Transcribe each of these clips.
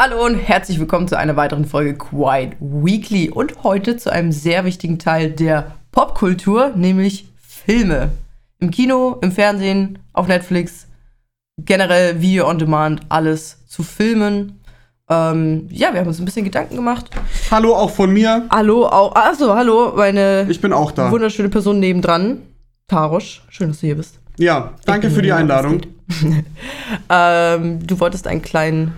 Hallo und herzlich willkommen zu einer weiteren Folge Quiet Weekly und heute zu einem sehr wichtigen Teil der Popkultur, nämlich Filme. Im Kino, im Fernsehen, auf Netflix, generell Video on Demand, alles zu filmen. Ähm, ja, wir haben uns ein bisschen Gedanken gemacht. Hallo auch von mir. Hallo, auch, also hallo, meine Ich bin auch da. wunderschöne Person nebendran. Tarosch, schön, dass du hier bist. Ja, danke für die Einladung. ähm, du wolltest einen kleinen.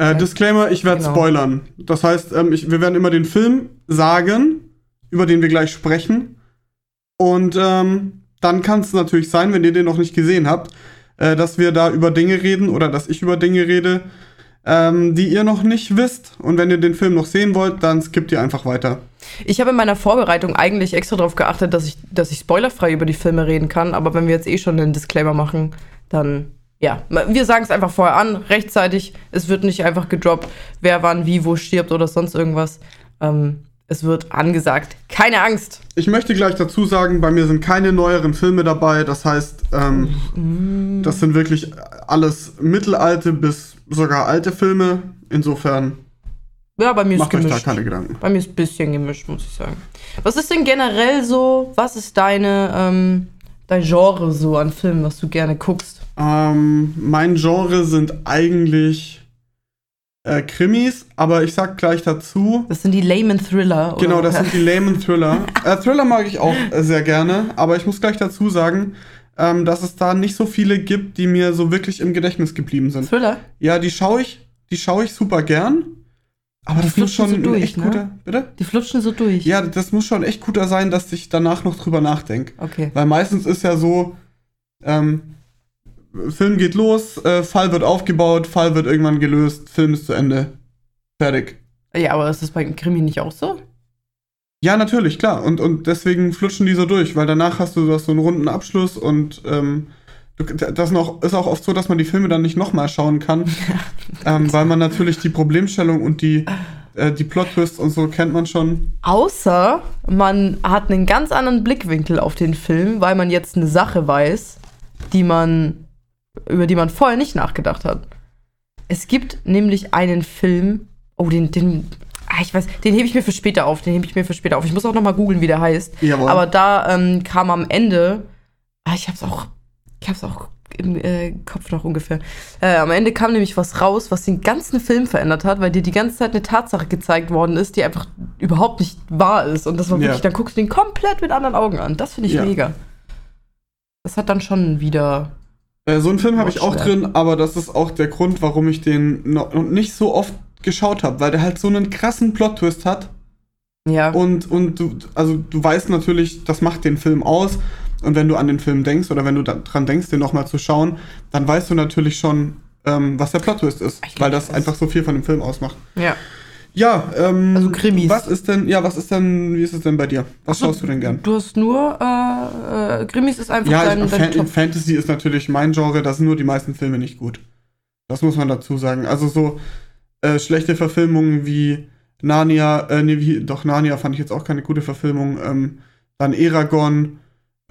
Äh, Disclaimer, ich werde Genau. spoilern. Das heißt, ähm, ich, wir werden immer den Film sagen, über den wir gleich sprechen. Und ähm, dann kann es natürlich sein, wenn ihr den noch nicht gesehen habt, äh, dass wir da über Dinge reden oder dass ich über Dinge rede, ähm, die ihr noch nicht wisst. Und wenn ihr den Film noch sehen wollt, dann skippt ihr einfach weiter. Ich habe in meiner Vorbereitung eigentlich extra darauf geachtet, dass ich, dass ich spoilerfrei über die Filme reden kann, aber wenn wir jetzt eh schon einen Disclaimer machen, dann ja, wir sagen es einfach vorher an, rechtzeitig. Es wird nicht einfach gedroppt, wer wann, wie, wo stirbt oder sonst irgendwas. Ähm, es wird angesagt. Keine Angst. Ich möchte gleich dazu sagen, bei mir sind keine neueren Filme dabei. Das heißt, ähm, das sind wirklich alles mittelalte bis sogar alte Filme. Insofern Ja, bei mir ist macht euch da gemischt. keine Gedanken. Bei mir ist ein bisschen gemischt, muss ich sagen. Was ist denn generell so, was ist deine, ähm, dein Genre so an Filmen, was du gerne guckst? Ähm, mein Genre sind eigentlich äh, Krimis, aber ich sag gleich dazu. Das sind die Layman Thriller. oder? Genau, das sind die Layman Thriller. äh, Thriller mag ich auch äh, sehr gerne, aber ich muss gleich dazu sagen, ähm, dass es da nicht so viele gibt, die mir so wirklich im Gedächtnis geblieben sind. Thriller? Ja, die schaue ich, die schaue ich super gern. Aber Die das muss flutschen schon so durch, echt ne? guter. Bitte? Die flutschen so durch. Ja, das muss schon echt guter sein, dass ich danach noch drüber nachdenke. Okay. Weil meistens ist ja so, ähm, Film geht los, äh, Fall wird aufgebaut, Fall wird irgendwann gelöst, Film ist zu Ende. Fertig. Ja, aber ist das bei Krimi nicht auch so? Ja, natürlich, klar. Und, und deswegen flutschen die so durch, weil danach hast du, du hast so einen runden Abschluss und ähm, das noch, ist auch oft so, dass man die Filme dann nicht nochmal schauen kann, ähm, weil man natürlich die Problemstellung und die, äh, die Plot-Twists und so kennt man schon. Außer man hat einen ganz anderen Blickwinkel auf den Film, weil man jetzt eine Sache weiß, die man, über die man vorher nicht nachgedacht hat. Es gibt nämlich einen Film, oh, den, den, ah, ich weiß, den hebe ich mir für später auf, den hebe ich mir für später auf. Ich muss auch noch mal googeln, wie der heißt. Jawohl. Aber da ähm, kam am Ende, ah, ich hab's auch, ich hab's auch im äh, Kopf noch ungefähr. Äh, am Ende kam nämlich was raus, was den ganzen Film verändert hat, weil dir die ganze Zeit eine Tatsache gezeigt worden ist, die einfach überhaupt nicht wahr ist. Und das war Ja. wirklich, dann guckst du den komplett mit anderen Augen an. Das finde ich Ja. mega. Das hat dann schon wieder. Äh, so einen Film habe ich auch drin, aber das ist auch der Grund, warum ich den noch nicht so oft geschaut habe, weil der halt so einen krassen Plot-Twist hat. Ja. Und, und du, also du weißt natürlich, das macht den Film aus. Und wenn du an den Film denkst oder wenn du dran denkst, den nochmal zu schauen, dann weißt du natürlich schon, ähm, was der Plot-Twist ist. Glaub, weil das das- einfach so viel von dem Film ausmacht. ja. Ja, ähm. Also Krimis. Was ist denn, ja, was ist denn, wie ist es denn bei dir? Was Ach so, schaust du denn gern? Du hast nur, äh, äh, Krimis ist einfach Ja, dein, ich, dein Fan Top. Fantasy ist natürlich mein Genre, da sind nur die meisten Filme nicht gut. Das muss man dazu sagen. Also so äh, schlechte Verfilmungen wie Narnia, äh, nee, wie, doch Narnia fand ich jetzt auch keine gute Verfilmung. Ähm, dann Eragon,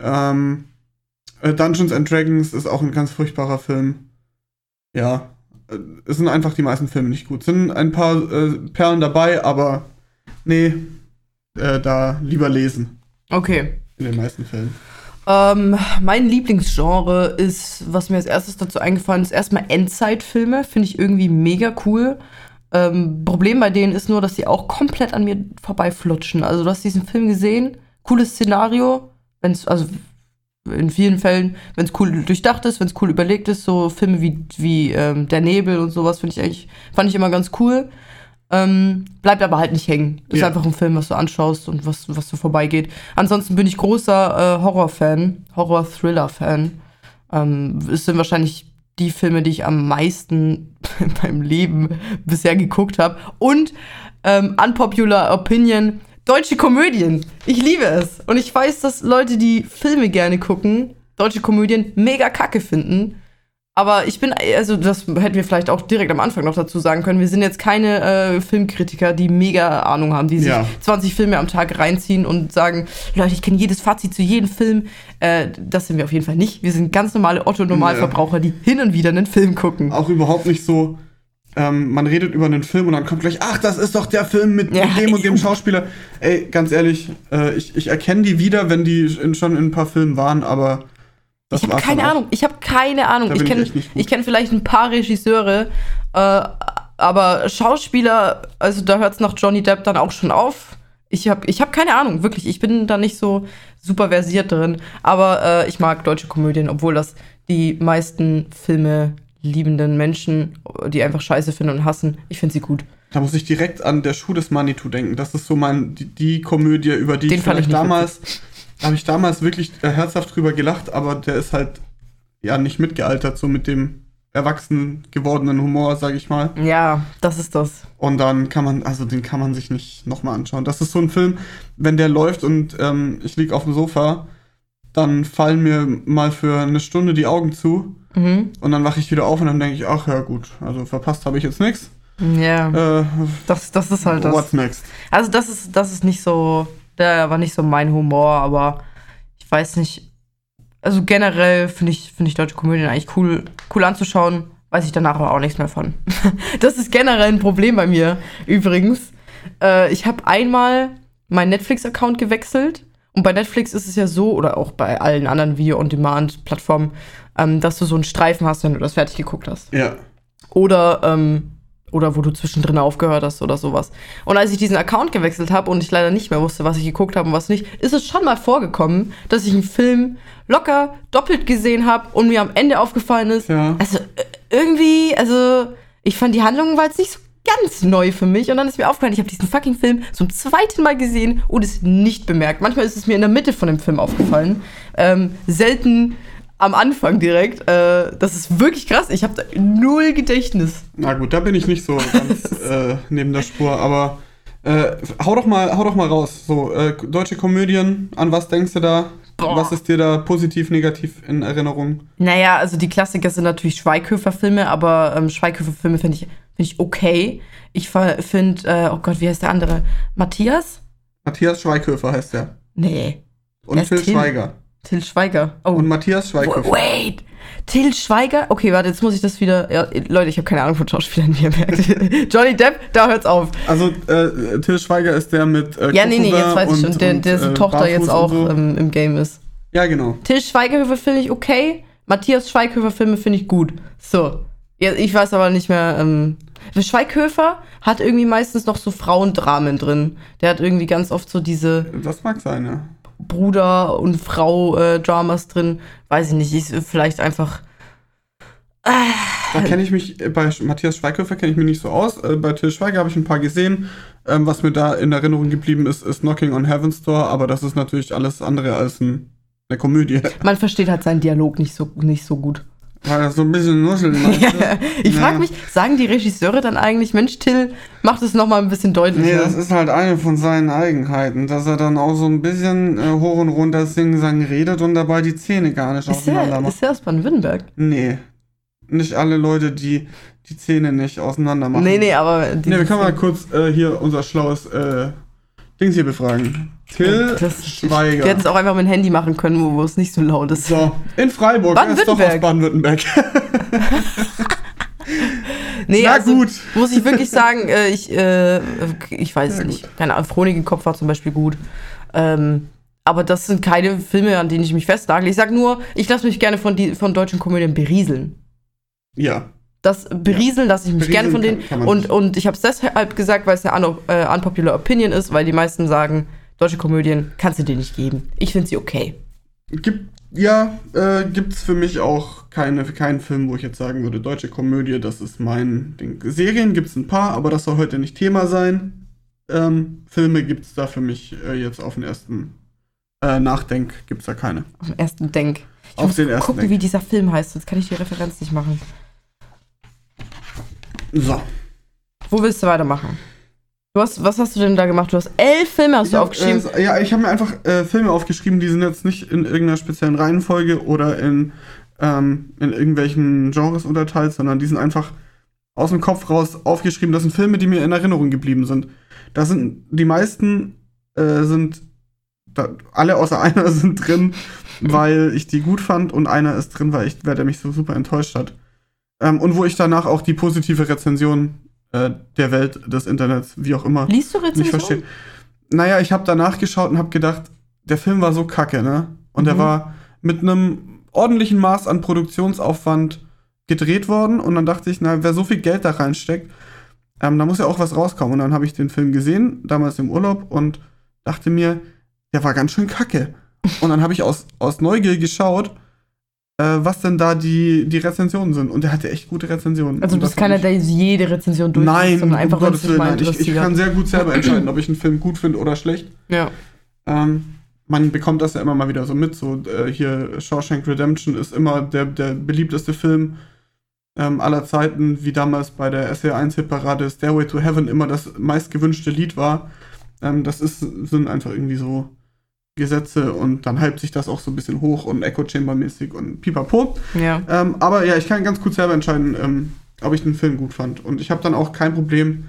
ähm, äh, Dungeons and Dragons ist auch ein ganz furchtbarer Film. Ja, es sind einfach die meisten Filme nicht gut. Sind ein paar äh, Perlen dabei, aber nee, äh, da lieber lesen Okay. in den meisten Fällen. Ähm, mein Lieblingsgenre ist, was mir als erstes dazu eingefallen ist, erstmal Endzeitfilme. Finde ich irgendwie mega cool. Ähm, Problem bei denen ist nur, dass sie auch komplett an mir vorbeiflutschen. Also, du hast diesen Film gesehen, cooles Szenario, wenn es, also in vielen Fällen, wenn es cool durchdacht ist, wenn es cool überlegt ist, so Filme wie, wie ähm, Der Nebel und sowas, finde ich eigentlich, fand ich immer ganz cool. Ähm, bleibt aber halt nicht hängen. Ist Ja. einfach ein Film, was du anschaust und was, was so vorbeigeht. Ansonsten bin ich großer äh, Horror-Fan, Horror-Thriller-Fan. Ähm, es sind wahrscheinlich die Filme, die ich am meisten in meinem Leben bisher geguckt habe. Und ähm, unpopular Opinion, deutsche Komödien. Ich liebe es. Und ich weiß, dass Leute, die Filme gerne gucken, deutsche Komödien mega kacke finden. Aber ich bin, also das hätten wir vielleicht auch direkt am Anfang noch dazu sagen können. Wir sind jetzt keine äh, Filmkritiker, die mega Ahnung haben, die sich Ja. 20 Filme am Tag reinziehen und sagen, Leute, ich kenne jedes Fazit zu jedem Film. Äh, das sind wir auf jeden Fall nicht. Wir sind ganz normale Otto-Normalverbraucher, die hin und wieder einen Film gucken. auch überhaupt nicht so, ähm, man redet über einen Film und dann kommt gleich, ach, das ist doch der Film mit Ja. dem und dem Schauspieler. Ey, ganz ehrlich, äh, ich, ich erkenne die wieder, wenn die in, schon in ein paar Filmen waren, aber das ich habe keine. Ahnung. Ich habe keine Ahnung. Da Ich kenne kenn vielleicht ein paar Regisseure, äh, aber Schauspieler, also da hört es nach Johnny Depp dann auch schon auf. Ich habe ich hab keine Ahnung, wirklich. Ich bin da nicht so super versiert drin. Aber äh, ich mag deutsche Komödien, obwohl das die meisten Filme liebenden Menschen, die einfach scheiße finden und hassen, ich finde sie gut. Da muss ich direkt an der Schuh des Manitou denken. Das ist so mein, die, die Komödie, über die Den ich ich vielleicht nicht damals, da habe ich damals wirklich äh, herzhaft drüber gelacht, aber der ist halt ja nicht mitgealtert, so mit dem erwachsen gewordenen Humor, sage ich mal. Ja, das ist das. Und dann kann man, also den kann man sich nicht nochmal anschauen. Das ist so ein Film, wenn der läuft und ähm, ich lieg auf dem Sofa, dann fallen mir mal für eine Stunde die Augen zu Mhm. und dann wache ich wieder auf und dann denke ich, ach ja gut, also verpasst habe ich jetzt nichts. Ja, Äh, das, das ist halt das. what's next? Also das ist, das ist nicht so, der war nicht so mein Humor, aber ich weiß nicht. Also generell finde ich, finde ich deutsche Komödien eigentlich cool, cool anzuschauen, weiß ich danach aber auch nichts mehr von. das ist generell ein Problem bei mir, übrigens. Äh, ich habe einmal meinen Netflix-Account gewechselt und bei Netflix ist es ja so, oder auch bei allen anderen Video-on-Demand-Plattformen, ähm, dass du so einen Streifen hast, wenn du das fertig geguckt hast Ja. oder ähm, oder wo du zwischendrin aufgehört hast oder sowas. Und als ich diesen Account gewechselt habe und ich leider nicht mehr wusste, was ich geguckt habe und was nicht, ist es schon mal vorgekommen, dass ich einen Film locker doppelt gesehen habe und mir am Ende aufgefallen ist, Ja. also äh, irgendwie, also ich fand die Handlung war jetzt nicht so ganz neu für mich und dann ist mir aufgefallen, ich habe diesen fucking Film zum zweiten Mal gesehen und es nicht bemerkt. Manchmal ist es mir in der Mitte von dem Film aufgefallen. Ähm, selten am Anfang direkt. Äh, das ist wirklich krass. Ich habe da null Gedächtnis. Na gut, da bin ich nicht so ganz äh, neben der Spur, aber äh, hau doch mal, hau doch mal raus. So, äh, deutsche Komödien, an was denkst du da? Boah. Was ist dir da positiv, negativ in Erinnerung? Naja, also die Klassiker sind natürlich Schweighöfer-Filme, aber ähm, Schweighöfer-Filme finde ich, find ich okay. Ich finde, äh, oh Gott, wie heißt der andere? Matthias? Matthias Schweighöfer heißt der. Nee, Und Phil Till? Schweiger. Till Schweiger. Oh, Und Matthias Schweighöfer. wait. Till Schweiger? Okay, warte, jetzt muss ich das wieder. Ja, Leute, ich habe keine Ahnung von Schauspielern, wie ihr merkt. Johnny Depp, da hört's auf. Also, äh, Till Schweiger ist der mit. Äh, Ja, nee, nee, jetzt weiß ich schon, der, dessen äh, Tochter jetzt Barfuß auch und so. ähm, im Game ist. Ja, genau. Till Schweighöfer finde ich okay. Matthias Schweighöfer Filme finde ich gut. So. Ja, ich weiß aber nicht mehr. Ähm, Schweighöfer hat irgendwie meistens noch so Frauendramen drin. Der hat irgendwie ganz oft so diese Das mag sein, ja. Bruder- und Frau-Dramas drin. Weiß ich nicht. Ist vielleicht einfach. Da kenne ich mich, äh, bei Matthias Schweighöfer kenne ich mich nicht so aus. Äh, bei Till Schweiger habe ich ein paar gesehen. Ähm, was mir da in Erinnerung geblieben ist, ist Knocking on Heaven's Door, aber das ist natürlich alles andere als ein, eine Komödie. Man versteht halt seinen Dialog nicht so, nicht so gut. Weil er so ein bisschen nuscheln macht. ich frage Ja. mich, sagen die Regisseure dann eigentlich, Mensch, Till, mach das nochmal ein bisschen deutlicher? Nee, das ist halt eine von seinen Eigenheiten, dass er dann auch so ein bisschen äh, hoch und runter singen redet und dabei die Zähne gar nicht ist, auseinander der, macht. ist der aus Baden-Württemberg? Nee. Nicht alle Leute, die die Zähne nicht auseinander machen. Nee, nee, aber. Nee, wir können mal kurz äh, hier unser schlaues äh, Dings hier befragen. Till Das- Schweiger. Wir hätten es auch einfach mit dem Handy machen können, wo, wo es nicht so laut ist. so, in Freiburg. Er ist doch aus Baden-Württemberg. Nee, Na also, gut. Muss ich wirklich sagen, äh, ich, äh, ich weiß es nicht. Keine Ahnung, Chronik im Kopf war zum Beispiel gut. Ähm, aber das sind keine Filme, an denen ich mich festnagle. Ich sag nur, ich lasse mich gerne von, die, von deutschen Komödien berieseln. Ja. Das berieseln lasse ich mich gerne Berieseln von denen. kann- kann und, nicht. und ich habe es deshalb gesagt, weil es eine un äh, unpopular Opinion ist, weil die meisten sagen, deutsche Komödien kannst du dir nicht geben. Ich finde sie okay. Gibt, ja, äh, gibt's für mich auch keine, keinen Film, wo ich jetzt sagen würde, deutsche Komödie, das ist mein Ding. Serien gibt's ein paar, aber das soll heute nicht Thema sein. Ähm, Filme gibt's da für mich äh, jetzt auf den ersten äh, Nachdenk, gibt's da keine. Auf den ersten Denk. Ich Auf muss den ersten gucken, Denk. wie dieser Film heißt. Jetzt kann ich die Referenz nicht machen. So. Wo willst du weitermachen? Du hast, was hast du denn da gemacht? Du hast elf Filme hast Ich du hab, aufgeschrieben. Äh, ja, ich habe mir einfach äh, Filme aufgeschrieben, die sind jetzt nicht in irgendeiner speziellen Reihenfolge oder in, ähm, in irgendwelchen Genres unterteilt, sondern die sind einfach aus dem Kopf raus aufgeschrieben. Das sind Filme, die mir in Erinnerung geblieben sind. Da sind die meisten äh, sind da, alle außer einer sind drin, weil ich die gut fand und einer ist drin, weil ich, weil der mich so super enttäuscht hat. Ähm, und wo ich danach auch die positive Rezension äh, der Welt, des Internets, wie auch immer, Liest du nicht Rezensionen? verstehe. Naja, ich habe danach geschaut und habe gedacht, der Film war so kacke, ne? Und der Mhm. war mit einem ordentlichen Maß an Produktionsaufwand gedreht worden. Und dann dachte ich, na, wer so viel Geld da reinsteckt, ähm, da muss ja auch was rauskommen. Und dann habe ich den Film gesehen, damals im Urlaub, und dachte mir, der war ganz schön kacke. Und dann habe ich aus, aus Neugier geschaut, was denn da die, die Rezensionen sind. Und der hatte echt gute Rezensionen. Also du bist keiner, der jede Rezension durchliest, Nein, sondern einfach, um Gottes Willen, mal nein. Ich, ich interessiert. kann sehr gut selber entscheiden, ob ich einen Film gut finde oder schlecht. ja. Ähm, man bekommt das ja immer mal wieder so mit. So äh, hier Shawshank Redemption ist immer der, der beliebteste Film ähm, aller Zeiten, wie damals bei der SR1-Hitparade Stairway to Heaven immer das meistgewünschte Lied war. Ähm, das ist, sind einfach irgendwie so Gesetze und dann hypt sich das auch so ein bisschen hoch und Echo Chamber-mäßig und pipapo. ja. Ähm, aber ja, ich kann ganz gut selber entscheiden, ähm, ob ich den Film gut fand. Und ich habe dann auch kein Problem,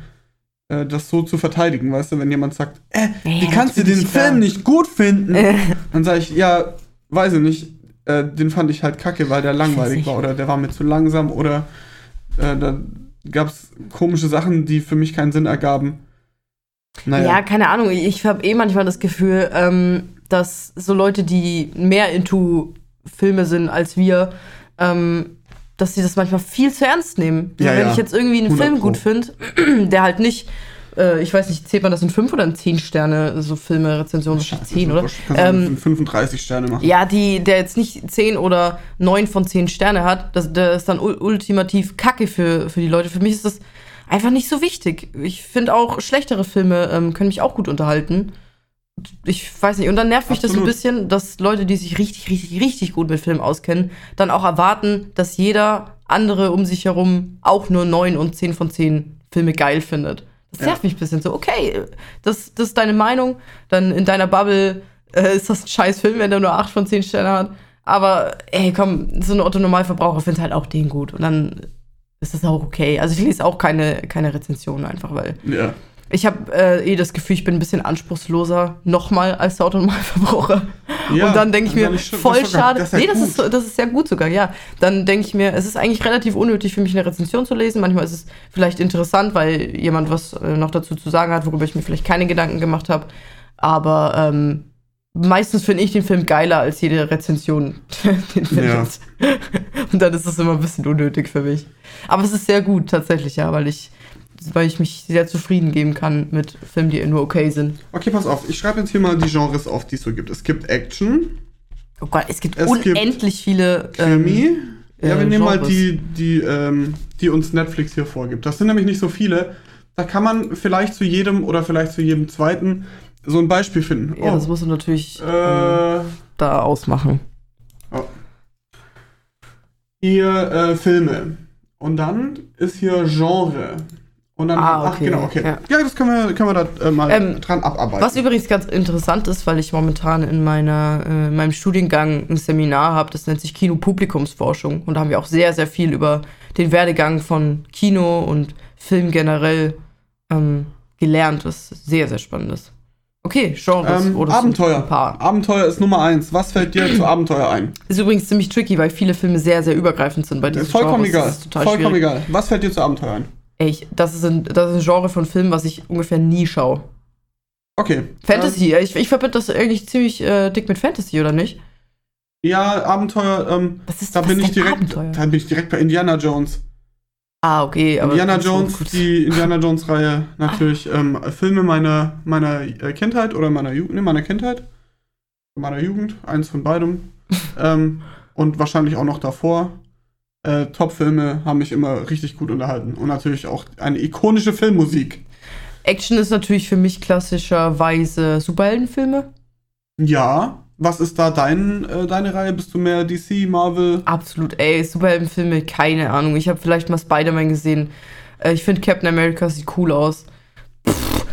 äh, das so zu verteidigen, weißt du, wenn jemand sagt, äh, wie Ja, kannst du den. Film nicht gut finden? Äh, Dann sage ich, ja, weiß ich nicht, äh, den fand ich halt kacke, weil der langweilig war oder der war mir zu langsam oder äh, da gab es komische Sachen, die für mich keinen Sinn ergaben. Naja. Ja, keine Ahnung. Ich habe eh manchmal das Gefühl, ähm, dass so Leute, die mehr into Filme sind als wir, ähm, dass sie das manchmal viel zu ernst nehmen. Ja, wenn ja. ich jetzt irgendwie einen 100 Film gut finde, der halt nicht, äh, ich weiß nicht, zählt man das in 5 oder in 10 Sterne, so Filme, Rezensionen, wahrscheinlich 10, oder? Kannst du Ähm, 35 Sterne machen. ja, die, der jetzt nicht 10 oder 9 von 10 Sterne hat, das, der ist dann ul- ultimativ kacke für, für die Leute. Für mich ist das einfach nicht so wichtig. Ich finde auch schlechtere Filme ähm, können mich auch gut unterhalten. Ich weiß nicht. Und dann nervt mich das so ein Absolut. bisschen, dass Leute, die sich richtig, richtig, richtig gut mit Filmen auskennen, dann auch erwarten, dass jeder andere um sich herum auch nur 9 und 10 von 10 Filme geil findet. Das Ja. nervt mich ein bisschen so. Okay, das, das ist deine Meinung. Dann in deiner Bubble äh, ist das ein scheiß Film, wenn der nur 8 von 10 Sterne hat. Aber ey, komm, so ein Otto-Normalverbraucher findet halt auch den gut. Und dann ist das auch okay. Also ich lese auch keine, keine Rezensionen einfach, weil Ja. ich habe äh, eh das Gefühl, ich bin ein bisschen anspruchsloser nochmal als der Otto-Normalverbraucher. Ja, und dann denke ich ja mir, schlimm, voll das schade. das nee, das ist, das ist ja gut sogar, ja. Dann denke ich mir, es ist eigentlich relativ unnötig für mich, eine Rezension zu lesen. Manchmal ist es vielleicht interessant, weil jemand was äh, noch dazu zu sagen hat, worüber ich mir vielleicht keine Gedanken gemacht habe. Aber ähm, meistens finde ich den Film geiler als jede Rezension den Film Ja. Und dann ist es immer ein bisschen unnötig für mich. Aber es ist sehr gut tatsächlich, ja, weil ich, weil ich mich sehr zufrieden geben kann mit Filmen, die nur okay sind. Okay, pass auf. Ich schreibe jetzt hier mal die Genres auf, die es so gibt. Es gibt Action, Oh Gott, es gibt Es gibt unendlich viele Krimi. ähm, ja, wir äh, nehmen mal die, die, ähm, die uns Netflix hier vorgibt. Das sind nämlich nicht so viele. Da kann man vielleicht zu jedem oder vielleicht zu jedem zweiten so ein Beispiel finden. Ja, Oh, das musst du natürlich ähm, äh, da ausmachen. oh. Hier äh, Filme. Und dann ist hier Genre. Und dann, Ah, ach okay, genau, okay. ja. Ja, das können wir, können wir da äh, mal Ähm, dran abarbeiten. Was übrigens ganz interessant ist, weil ich momentan in meiner, äh, in meinem Studiengang ein Seminar habe, das nennt sich Kino-Publikumsforschung. Und da haben wir auch sehr, sehr viel über den Werdegang von Kino und Film generell ähm, gelernt, was sehr, sehr spannend ist. Okay, Genres. ähm, sind Abenteuer. Abenteuer ist Nummer eins. Was fällt dir zu Abenteuer ein? Ist übrigens ziemlich tricky, weil viele Filme sehr, sehr übergreifend sind bei diesen Ist vollkommen Genres. egal. Ist Vollkommen schwierig. egal. Was fällt dir zu Abenteuer ein? Ey, ich, das, ist ein, das ist ein Genre von Filmen, was ich ungefähr nie schaue. Okay. Fantasy, ich, ich verbinde das eigentlich ziemlich äh, dick mit Fantasy, oder nicht? Ähm, ja, Abenteuer, ähm, Was ist da was bin ich direkt, Abenteuer? da bin ich direkt bei Indiana Jones. Ah, okay, aber. Indiana Jones, die Indiana Jones Reihe natürlich ähm, Filme meiner meiner äh, Kindheit oder meiner Jugend, nee, meiner Kindheit, meiner Jugend, eins von beidem. ähm, und wahrscheinlich auch noch davor. Äh, Top-Filme haben mich immer richtig gut unterhalten. Und natürlich auch eine ikonische Filmmusik. Action ist natürlich für mich klassischerweise Superheldenfilme. Ja. Was ist da dein, äh, deine Reihe? Bist du mehr DC, Marvel? Absolut, ey, Superheldenfilme, keine Ahnung. Ich habe vielleicht mal Spider-Man gesehen. Äh, ich finde Captain America sieht cool aus.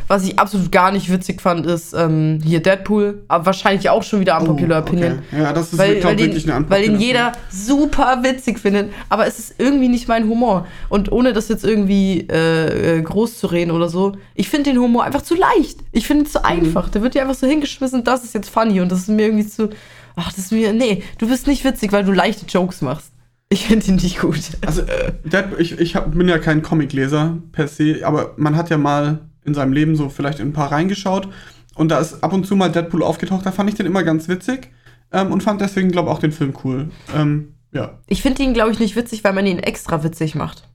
Was ich absolut gar nicht witzig fand, ist ähm, hier Deadpool. Aber wahrscheinlich auch schon wieder unpopular Oh, okay. Opinion. Ja, das ist, Weil, glaub, weil, den, wirklich eine weil den jeder super witzig findet, aber es ist irgendwie nicht mein Humor. Und ohne das jetzt irgendwie äh, äh, groß zu reden oder so, ich finde den Humor einfach zu leicht. Ich finde es zu Mhm. einfach. Der wird dir einfach so hingeschmissen, das ist jetzt funny und das ist mir irgendwie zu. Ach, das ist mir. Nee, du bist nicht witzig, weil du leichte Jokes machst. Ich finde ihn nicht gut. Also, Deadpool, ich, ich hab, bin ja kein Comicleser per se, aber man hat ja mal in seinem Leben so vielleicht in ein paar reingeschaut. Und da ist ab und zu mal Deadpool aufgetaucht. Da fand ich den immer ganz witzig ähm, und fand deswegen, glaube ich, auch den Film cool. Ähm, ja. Ich finde ihn, glaube ich, nicht witzig, weil man ihn extra witzig macht.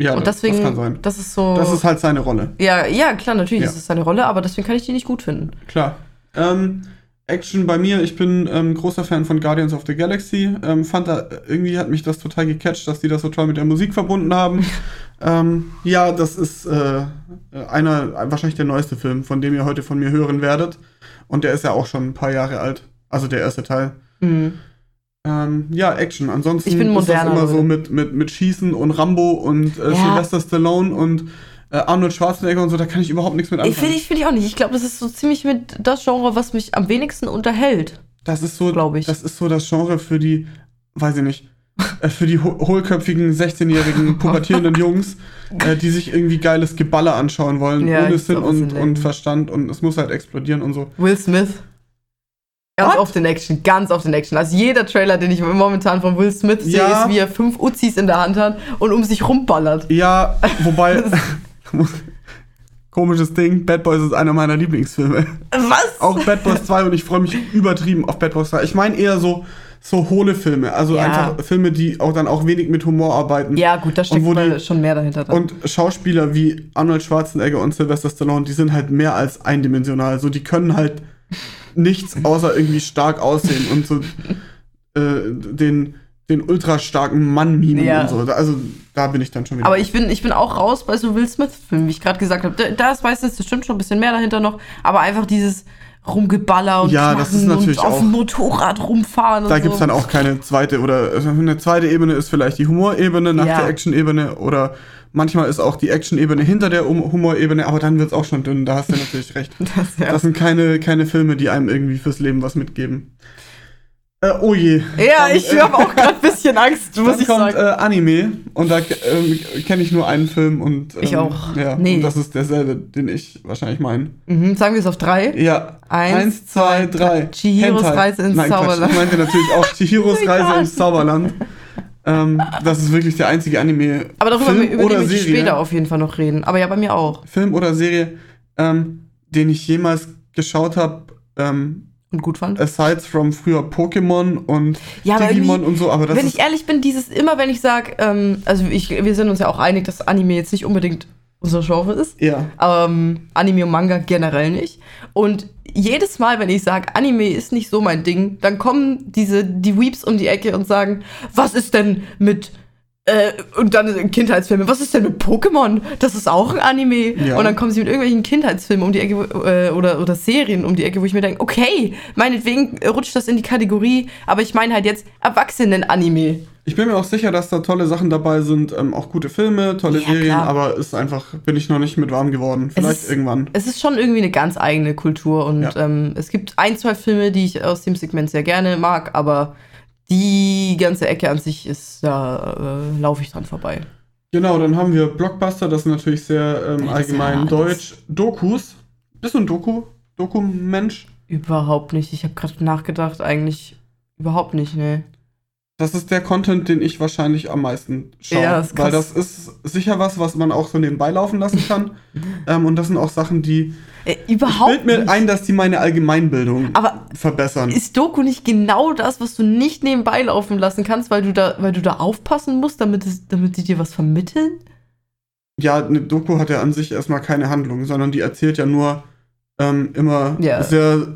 Ja, und das- deswegen, das kann sein. das ist so. Das ist halt seine Rolle. ja, ja, klar, natürlich Ja. ist es seine Rolle, aber deswegen kann ich die nicht gut finden. Klar. Ähm, Action bei mir, ich bin ähm, großer Fan von Guardians of the Galaxy. Ähm, fand da, irgendwie hat mich das total gecatcht, dass die das so toll mit der Musik verbunden haben. ähm, ja, das ist äh, einer, wahrscheinlich der neueste Film, von dem ihr heute von mir hören werdet. Und der ist ja auch schon ein paar Jahre alt. Also der erste Teil. Mhm. Ähm, ja, Action. Ansonsten ist das immer so mit, mit, mit Schießen und Rambo und äh, Ja. Sylvester Stallone und äh, Arnold Schwarzenegger und so, da kann ich überhaupt nichts mit Ich anfangen. finde ich, find ich auch nicht. Ich glaube, das ist so ziemlich mit das Genre, was mich am wenigsten unterhält. Das ist so, glaub ich. das ist so das Genre für die, weiß ich nicht, äh, für die ho hohlköpfigen 16-jährigen pubertierenden Jungs, äh, die sich irgendwie geiles Geballer anschauen wollen, Ja, ohne Sinn glaub, und, und. Verstand und es muss halt explodieren und so. Will Smith. Ganz What? oft in Action, ganz oft in Action. Also jeder Trailer, den ich momentan von Will Smith sehe, Ja. ist, wie er fünf Uzis in der Hand hat und um sich rumballert. Ja, wobei, komisches Ding, Bad Boys ist einer meiner Lieblingsfilme. Was? Auch Bad Boys 2 und ich freue mich übertrieben auf Bad Boys 2. Ich meine eher so, so hohle Filme, also Ja. einfach Filme, die auch dann auch wenig mit Humor arbeiten. Ja, gut, da steckt die- schon mehr dahinter. Dann. Und Schauspieler wie Arnold Schwarzenegger und Sylvester Stallone, die sind halt mehr als eindimensional. So, die können halt nichts außer irgendwie stark aussehen und so äh, den, den ultra starken Mann mimen Ja. und so. Also da bin ich dann schon wieder. Aber ich bin, ich bin auch raus bei so Will Smith-Filmen, wie ich gerade gesagt habe. Da, da ist meistens bestimmt schon ein bisschen mehr dahinter noch, aber einfach dieses Rumgeballer und Ja, das ist natürlich und auf dem Motorrad rumfahren und da so. gibt es dann auch keine zweite oder also eine zweite Ebene ist vielleicht die Humorebene nach Ja. der Action-Ebene oder manchmal ist auch die Action-Ebene hinter der Um- Humorebene, aber dann wird es auch schon dünn, da hast du natürlich recht. Das, ja. Das sind keine, keine Filme, die einem irgendwie fürs Leben was mitgeben. Äh, oh je. ja, Dann, ich äh, habe auch gerade ein bisschen Angst, muss ich kommt sagen. äh, Anime und da ähm, kenne ich nur einen Film und ähm, Ich auch. Ja, Nee. und das ist derselbe, den ich wahrscheinlich meine. mhm, sagen wir es auf drei. Ja, Eins, eins, zwei, drei. Chihiros Hentai. Reise ins Nein, Quatsch, Zauberland. Ich meinte natürlich auch Chihiros Oh Reise ins Zauberland. ähm, das ist wirklich der einzige Anime. Aber darüber, Film über oder den Serie, später auf jeden Fall noch reden. Aber ja, bei mir auch. Film oder Serie, ähm, den ich jemals geschaut habe. Ähm, Und gut fand. aside from früher Pokémon und Ja, Digimon und so, aber das wenn ich ehrlich bin, dieses immer, wenn ich sage, ähm, also ich, wir sind uns ja auch einig, dass Anime jetzt nicht unbedingt unser Genre ist. ja. Ähm, Anime und Manga generell nicht. Und jedes Mal, wenn ich sage, Anime ist nicht so mein Ding, dann kommen diese, die Weeps um die Ecke und sagen, was ist denn mit, äh, und dann Kindheitsfilme, was ist denn mit Pokémon? Das ist auch ein Anime. Ja. Und dann kommen sie mit irgendwelchen Kindheitsfilmen um die Ecke äh, oder, oder Serien um die Ecke, wo ich mir denke, okay, meinetwegen rutscht das in die Kategorie, aber ich meine halt jetzt Erwachsenen-Anime. Ich bin mir auch sicher, dass da tolle Sachen dabei sind, ähm, auch gute Filme, tolle Ja, Serien, klar. aber ist einfach, bin ich noch nicht mit warm geworden. Vielleicht ist- irgendwann. Es ist schon irgendwie eine ganz eigene Kultur und Ja. ähm, es gibt ein, zwei Filme, die ich aus dem Segment sehr gerne mag, aber die ganze Ecke an sich ist, da äh, laufe ich dran vorbei. Genau, dann haben wir Blockbuster, das ist natürlich sehr ähm, allgemein ja deutsch. Dokus. Bist du ein Doku? Doku-Mensch? Überhaupt nicht. Ich habe gerade nachgedacht, eigentlich überhaupt nicht, ne. Das ist der Content, den ich wahrscheinlich am meisten schaue. Ja, ist weil das ist sicher was, was man auch so nebenbei laufen lassen kann. ähm, und das sind auch Sachen, die. Äh, Ich überhaupt bild mir ein, dass die meine Allgemeinbildung aber verbessern. ist Doku nicht genau das, was du nicht nebenbei laufen lassen kannst, weil du da, weil du da aufpassen musst, damit, es, damit die dir was vermitteln? ja, eine Doku hat ja an sich erstmal keine Handlung, sondern die erzählt ja nur ähm, immer Ja. sehr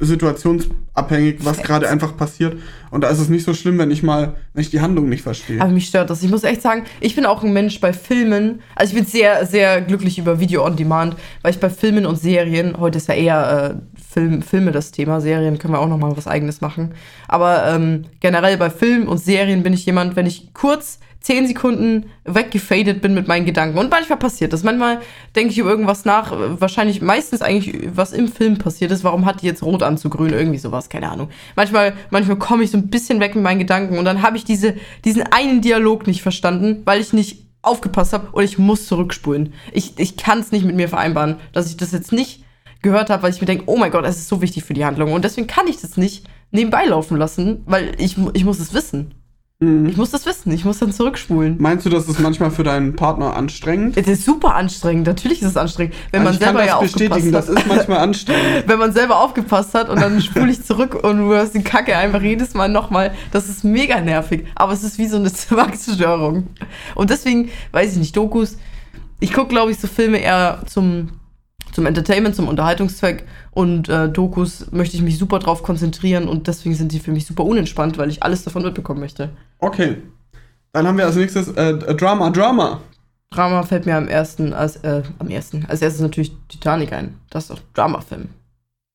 situationsabhängig, was gerade einfach passiert. Und da ist es nicht so schlimm, wenn ich mal, wenn ich die Handlung nicht verstehe. Aber mich stört das. Ich muss echt sagen, ich bin auch ein Mensch bei Filmen. Also ich bin sehr, sehr glücklich über Video on Demand, weil ich bei Filmen und Serien, heute ist ja eher äh, Film, Filme das Thema, Serien können wir auch noch mal was eigenes machen. Aber ähm, generell bei Filmen und Serien bin ich jemand, wenn ich kurz zehn Sekunden weggefadet bin mit meinen Gedanken. Und manchmal passiert das. Manchmal denke ich über irgendwas nach. Wahrscheinlich meistens eigentlich, was im Film passiert ist. Warum hat die jetzt rot an zu grün? Irgendwie sowas, keine Ahnung. Manchmal, manchmal komme ich so ein bisschen weg mit meinen Gedanken und dann habe ich diese, diesen einen Dialog nicht verstanden, weil ich nicht aufgepasst habe und ich muss zurückspulen. Ich, ich kann es nicht mit mir vereinbaren, dass ich das jetzt nicht gehört habe, weil ich mir denke, oh mein Gott, es ist so wichtig für die Handlung. Und deswegen kann ich das nicht nebenbei laufen lassen, weil ich, ich muss es wissen. Mhm. Ich muss das wissen, ich muss dann zurückspulen. Meinst du, das ist manchmal für deinen Partner anstrengend? Es ist super anstrengend, natürlich ist es anstrengend. Wenn man Also ich kann selber das ja bestätigen, das aufgepasst ist manchmal anstrengend. hat. Wenn man selber aufgepasst hat und dann spule ich zurück und du hast die Kacke einfach jedes Mal nochmal. Das ist mega nervig. Aber es ist wie so eine Zwangsstörung. Und deswegen, weiß ich nicht, Dokus. Ich gucke, glaube ich, so Filme eher zum, zum Entertainment, zum Unterhaltungszweck. Und äh, Dokus möchte ich mich super drauf konzentrieren und deswegen sind die für mich super unentspannt, weil ich alles davon mitbekommen möchte. Okay. Dann haben wir als nächstes äh, Drama, Drama. Drama fällt mir am ersten, als, äh, am ersten, als erstes natürlich Titanic ein. Das ist doch Dramafilm.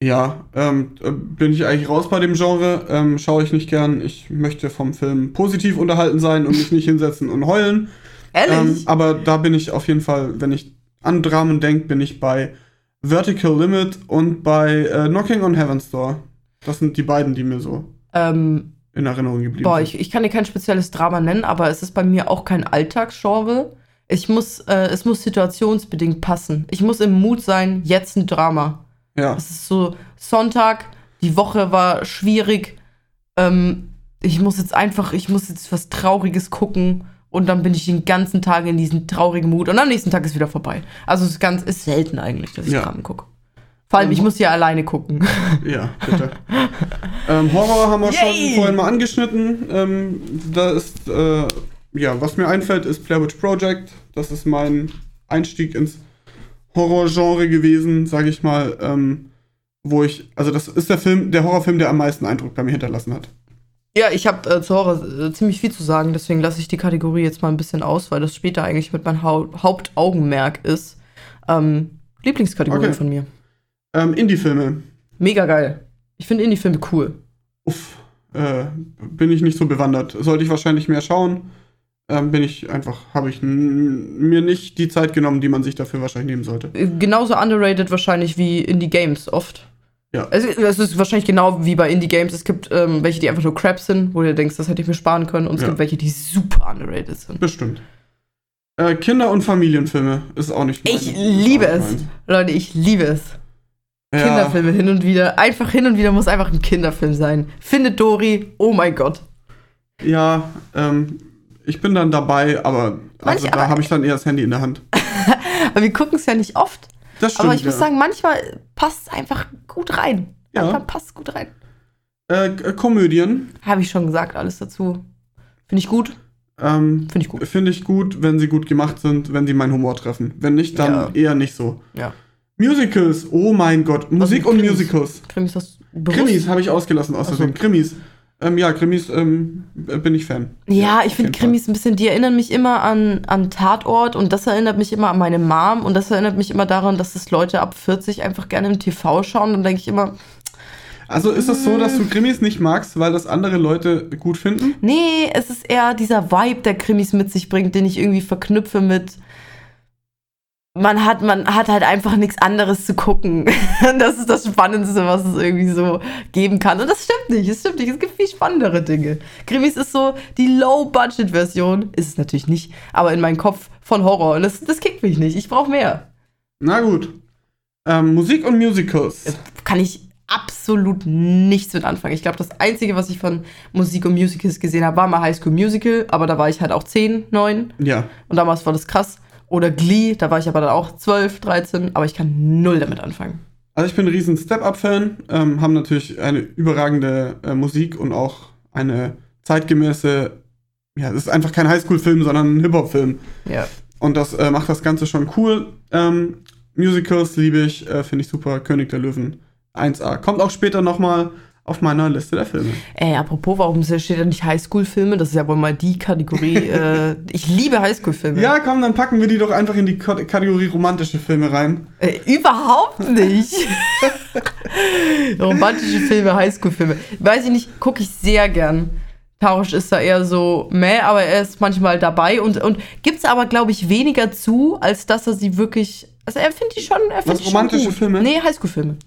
Ja, ähm, äh, bin ich eigentlich raus bei dem Genre. Ähm, Schaue ich nicht gern. Ich möchte vom Film positiv unterhalten sein und mich nicht hinsetzen und heulen. Ähm, Ehrlich? aber da bin ich auf jeden Fall, wenn ich an Dramen denke, bin ich bei Vertical Limit und bei äh, Knocking on Heaven's Door. Das sind die beiden, die mir so ähm, in Erinnerung geblieben boah, sind. ich, ich kann dir kein spezielles Drama nennen, aber es ist bei mir auch kein Alltagsgenre. Ich muss, äh, es muss situationsbedingt passen. Ich muss im Mut sein, jetzt ein Drama. ja. Es ist so Sonntag, die Woche war schwierig. Ähm, ich muss jetzt einfach, ich muss jetzt was Trauriges gucken und dann bin ich den ganzen Tag in diesem traurigen Mut und am nächsten Tag ist wieder vorbei. Also es ist ganz, ist selten eigentlich, dass ich Ja. Dramen gucke. Vor allem, ich muss ja alleine gucken. Ja, bitte. ähm, Horror haben wir Yay! schon vorhin mal angeschnitten. Ähm, da ist, äh, ja, was mir einfällt, ist Blair Witch Project. Das ist mein Einstieg ins Horrorgenre gewesen, sage ich mal. Ähm, wo ich, also das ist der Film, der Horrorfilm, der am meisten Eindruck bei mir hinterlassen hat. Ja, ich habe äh, zu Horror äh, ziemlich viel zu sagen, deswegen lasse ich die Kategorie jetzt mal ein bisschen aus, weil das später eigentlich mit meinem Hau Hauptaugenmerk ist. Ähm, Lieblingskategorie Okay. von mir. Ähm, Indie-Filme. Mega geil. Ich finde Indie-Filme cool. Uff, äh, bin ich nicht so bewandert. Sollte ich wahrscheinlich mehr schauen. Ähm, bin ich einfach, habe ich mir nicht die Zeit genommen, die man sich dafür wahrscheinlich nehmen sollte. Äh, Genauso underrated wahrscheinlich wie Indie-Games oft. Ja. Es, es ist wahrscheinlich genau wie bei Indie-Games. Es gibt ähm, welche, die einfach nur Crap sind, wo du denkst, das hätte ich mir sparen können. Und es Ja. gibt welche, die super underrated sind. Bestimmt. Äh, Kinder- und Familienfilme ist auch nicht mein- Ich liebe es. meins. Leute, ich liebe es. Ja, Kinderfilme hin und wieder. Einfach hin und wieder muss einfach ein Kinderfilm sein. Findet Dory, oh mein Gott. ja ähm, ich bin dann dabei, aber also Manche- da habe ich dann eher das Handy in der Hand. Aber wir gucken es ja nicht oft. Das stimmt. aber ich muss ja. sagen, manchmal passt es einfach gut rein. Ja. Manchmal passt es gut rein. äh, K- Komödien Habe ich schon gesagt, alles dazu. Finde ich gut. ähm, Finde ich gut. finde ich gut, wenn sie gut gemacht sind, wenn sie meinen Humor treffen. Wenn nicht, dann Ja. eher nicht so. Ja. Musicals, oh mein Gott, Musik mit und? Musicals. Krimis das? Krimis habe ich ausgelassen außerdem. Ach so. Krimis. Ähm, ja, Krimis ähm, äh, bin ich Fan. Ja, ich auf finde Krimis ein bisschen, die erinnern mich immer an, an Tatort und das erinnert mich immer an meine Mom und das erinnert mich immer daran, dass das Leute ab 40 einfach gerne im TV schauen. Dann denke ich immer, Also ist es so, dass du Krimis nicht magst, weil das andere Leute gut finden? nee, es ist eher dieser Vibe, der Krimis mit sich bringt, den ich irgendwie verknüpfe mit. Man hat, man hat halt einfach nichts anderes zu gucken. Das ist das Spannendste, was es irgendwie so geben kann. Und das stimmt nicht, es stimmt nicht. Es gibt viel spannendere Dinge. Krimis ist so die Low-Budget-Version. Ist es natürlich nicht, aber in meinem Kopf von Horror. Und das, das kickt mich nicht. Ich brauche mehr. Na gut. Ähm, Musik und Musicals. Kann ich absolut nichts mit anfangen. Ich glaube, das Einzige, was ich von Musik und Musicals gesehen habe, war mal High School Musical. Aber da war ich halt auch 10, 9. Ja. Und damals war das krass. Oder Glee, da war ich aber dann auch 12, 13. Aber ich kann null damit anfangen. Also ich bin ein riesen Step-Up-Fan, ähm, haben natürlich eine überragende äh, Musik und auch eine zeitgemäße, ja, es ist einfach kein Highschool-Film, sondern ein Hip-Hop-Film. Ja. Und das äh, macht das Ganze schon cool. Ähm, Musicals liebe ich, äh, finde ich super. König der Löwen 1A. Kommt auch später nochmal auf meiner Liste der Filme. Ey, apropos, warum steht da nicht Highschool-Filme? Das ist ja wohl mal die Kategorie. äh, ich liebe Highschool-Filme. Ja, komm, dann packen wir die doch einfach in die Ko Kategorie romantische Filme rein. Äh, überhaupt nicht. Romantische Filme, Highschool-Filme. Weiß ich nicht, gucke ich sehr gern. Tausch ist da eher so meh, aber er ist manchmal dabei und, und gibt es aber, glaube ich, weniger zu, als dass er sie wirklich. Also er findet die schon. Er findet Was, die schon romantische gut. Filme? Nee, Highschool-Filme.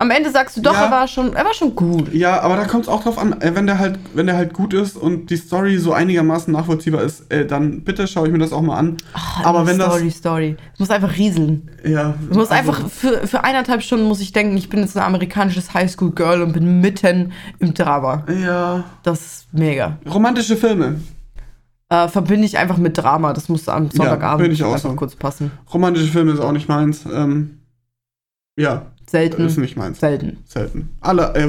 Am Ende sagst du doch, Ja. er war schon, er war schon gut. Ja, aber da kommt es auch drauf an, äh, wenn der halt, wenn der halt gut ist und die Story so einigermaßen nachvollziehbar ist, äh, dann bitte schaue ich mir das auch mal an. aber wenn das, Story, Story. Es muss einfach rieseln. ja, Es muss also- einfach, für, für eineinhalb Stunden muss ich denken, ich bin jetzt ein amerikanisches Highschool-Girl und bin mitten im Drama. ja, Das ist mega. romantische Filme, Äh, verbinde ich einfach mit Drama. Das muss am Sonntagabend bin ich auch einfach so. kurz passen. romantische Filme ist auch nicht meins. Ähm, ja, Selten. ist nicht meins. Selten. Selten. Alle, äh,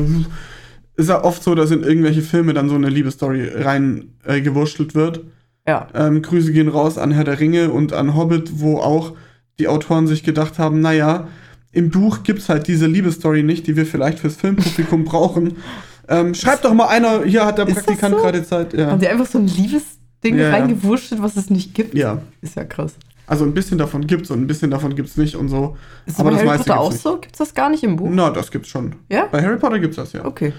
ist ja oft so, dass in irgendwelche Filme dann so eine Liebesstory rein äh, wird. Ja. Ähm, Grüße gehen raus an Herr der Ringe und an Hobbit, wo auch die Autoren sich gedacht haben, naja, im Buch gibt es halt diese Liebesstory nicht, die wir vielleicht fürs Filmpublikum brauchen. Ähm, schreibt doch mal einer, hier hat der Ist Praktikant so? gerade Zeit. Ja. Haben die einfach so ein Liebesding ja. reingewurschtelt, was es nicht gibt? ja, Ist ja krass. Also ein bisschen davon gibt's und ein bisschen davon gibt's nicht und so. Ist Aber aber das Harry meiste Potter auch gibt's so? Gibt's das gar nicht im Buch? Na, das gibt's schon. Ja? Bei Harry Potter gibt's das ja. Okay.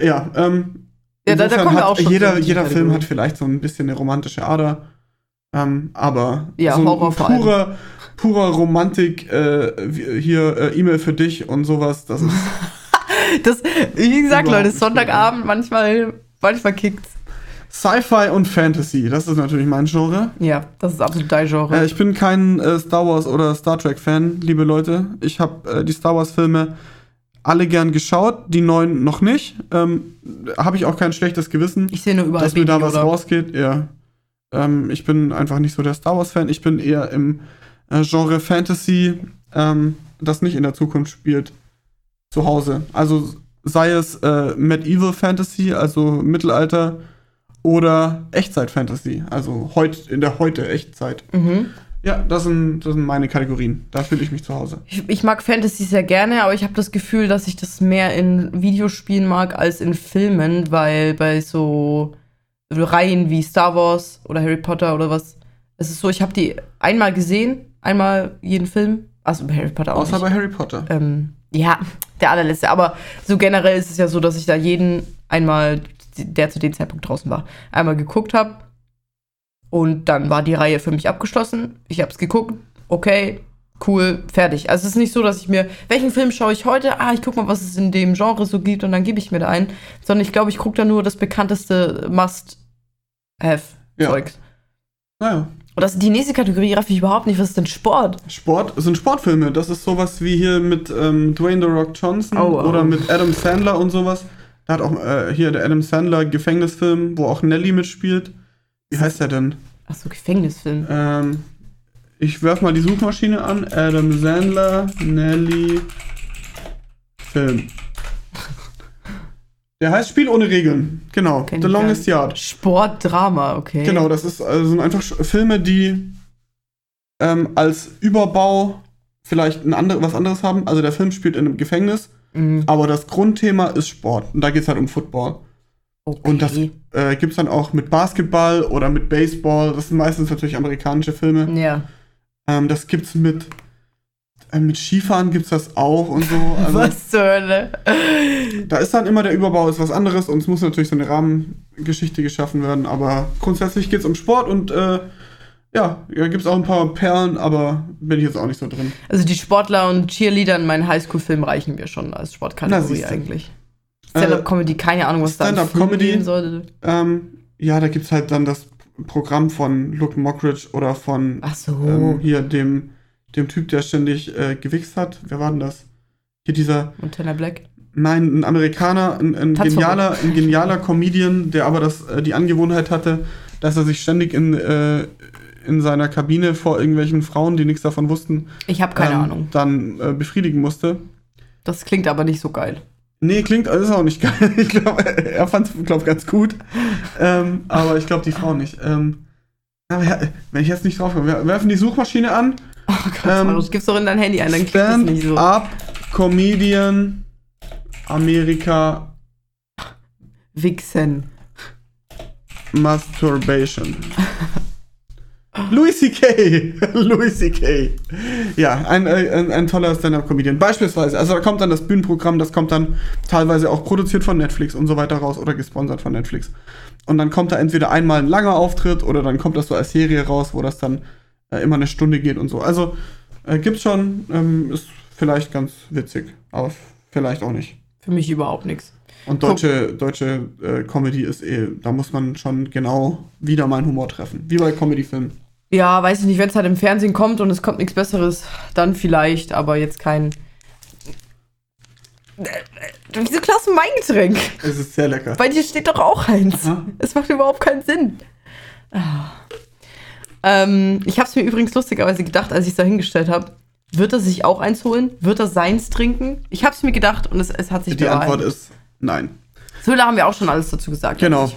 Ja, ähm, Ja, da- da kommen wir auch schon jeder, jeder Film hat vielleicht so ein bisschen eine romantische Ader. Ähm, aber Ja, so ein Horror purer, purer Romantik, äh, hier äh, E-Mail für dich und sowas, das ist Das, wie gesagt, Leute, nicht Sonntagabend, manchmal, manchmal kickt's. Sci-Fi und Fantasy. Das ist natürlich mein Genre. Ja, das ist absolut dein Genre. Äh, ich bin kein äh, Star Wars oder Star Trek Fan, liebe Leute. Ich habe äh, die Star Wars Filme alle gern geschaut, die neuen noch nicht. Ähm, habe ich auch kein schlechtes Gewissen. ich sehe nur überall dass mir da was Yoda. rausgeht, ja. Ähm, ich bin einfach nicht so der Star Wars-Fan. Ich bin eher im äh, Genre Fantasy, ähm, das nicht in der Zukunft spielt, zu Hause. Also sei es äh, Medieval Fantasy, also Mittelalter, oder Echtzeit-Fantasy, also heut, in der heute Echtzeit. Mhm. Ja, das sind, das sind meine Kategorien. Da fühle ich mich zu Hause. Ich, ich mag Fantasy sehr gerne, aber ich habe das Gefühl, dass ich das mehr in Videospielen mag als in Filmen, weil bei so Reihen wie Star Wars oder Harry Potter oder was, es ist so, ich habe die einmal gesehen, einmal jeden Film, also bei Harry Potter auch Außer nicht. bei Harry Potter. ähm, ja, der allerletzte. Aber so generell ist es ja so, dass ich da jeden einmal, der zu dem Zeitpunkt draußen war, einmal geguckt habe. Und dann war die Reihe für mich abgeschlossen. Ich habe es geguckt. Okay, cool, fertig. Also es ist nicht so, dass ich mir, welchen Film schaue ich heute? Ah, ich guck mal, was es in dem Genre so gibt und dann gebe ich mir da ein. Sondern ich glaube, ich gucke da nur das bekannteste Must-Have-Zeugs. Naja. Und das die nächste Kategorie raff ich überhaupt nicht. Was ist denn Sport? Sport sind Sportfilme. Das ist sowas wie hier mit ähm, Dwayne The Rock Johnson Oh, oh. oder mit Adam Sandler und sowas. Da hat auch äh, hier der Adam Sandler Gefängnisfilm, wo auch Nelly mitspielt. Wie heißt der denn? Ach so, Gefängnisfilm. Ähm, ich werf mal die Suchmaschine an. Adam Sandler, Nelly, Film. Der heißt Spiel ohne Regeln. Genau. Kenn The Longest. Yard. Sportdrama, okay. Genau, das ist also sind einfach Filme, die ähm, als Überbau vielleicht ein andere, was anderes haben. Also der Film spielt in einem Gefängnis, Mhm. aber das Grundthema ist Sport. Und da geht es halt um Football. Okay. Und das äh, gibt es dann auch mit Basketball oder mit Baseball. Das sind meistens natürlich amerikanische Filme. Ja. Ähm, das gibt's mit, äh, mit Skifahren gibt's das auch und so. Also, Was zur Hölle? Da ist dann immer der Überbau ist was anderes und es muss natürlich so eine Rahmengeschichte geschaffen werden. Aber grundsätzlich geht's um Sport und äh, ja, da gibt's auch ein paar Perlen, aber bin ich jetzt auch nicht so drin. Also die Sportler und Cheerleader in meinen Highschool-Film reichen mir schon als Sportkategorie eigentlich. Stand-up-Comedy, keine Ahnung, was da Stand-up-Comedy. sollte. Ähm, ja, da gibt's halt dann das Programm von Luke Mockridge oder von Ach so. ähm, hier dem, dem Typ, der ständig äh, gewichst hat. Wer war denn das? Hier dieser, Montana Black. nein, ein Amerikaner, ein, ein, genialer, ein genialer Comedian, der aber das, äh, die Angewohnheit hatte, dass er sich ständig in, äh, in seiner Kabine vor irgendwelchen Frauen, die nichts davon wussten, Ich habe keine ähm, Ahnung. dann äh, befriedigen musste. Das klingt aber nicht so geil. Nee, klingt, ist auch nicht geil. Ich glaube, er fand es, glaube ganz gut. Ähm, aber ich glaube, die Frau nicht. Ähm, wenn ich jetzt nicht drauf komme, wir werfen die Suchmaschine an. Oh Gott, Ähm, Marius, gib's doch in dein Handy ein, dann klingt das nicht so. Stand-up Comedian Amerika Wichsen. Masturbation. Louis C.K. Louis C.K. Ja, ein, ein, ein toller Stand-Up-Comedian. Beispielsweise, also da kommt dann das Bühnenprogramm, das kommt dann teilweise auch produziert von Netflix und so weiter raus oder gesponsert von Netflix. Und dann kommt da entweder einmal ein langer Auftritt oder dann kommt das so als Serie raus, wo das dann äh, immer eine Stunde geht und so. Also äh, gibt's schon, ähm, ist vielleicht ganz witzig. Aber vielleicht auch nicht. Für mich überhaupt nichts. Und deutsche, deutsche äh, Comedy ist eh, da muss man schon genau wieder meinen Humor treffen. Wie bei Comedy-Filmen. Ja, weiß ich nicht, wenn es halt im Fernsehen kommt und es kommt nichts Besseres, dann vielleicht, aber jetzt kein. Wieso klaust du mein Getränk? Es ist sehr lecker. Bei dir steht doch auch eins. Aha. Es macht überhaupt keinen Sinn. Ah. Ähm, ich habe es mir übrigens lustigerweise gedacht, als ich es da hingestellt habe. Wird er sich auch eins holen? Wird er seins trinken? Ich habe es mir gedacht und es, es hat sich Die Antwort ist nein. So, da haben wir auch schon alles dazu gesagt. Genau.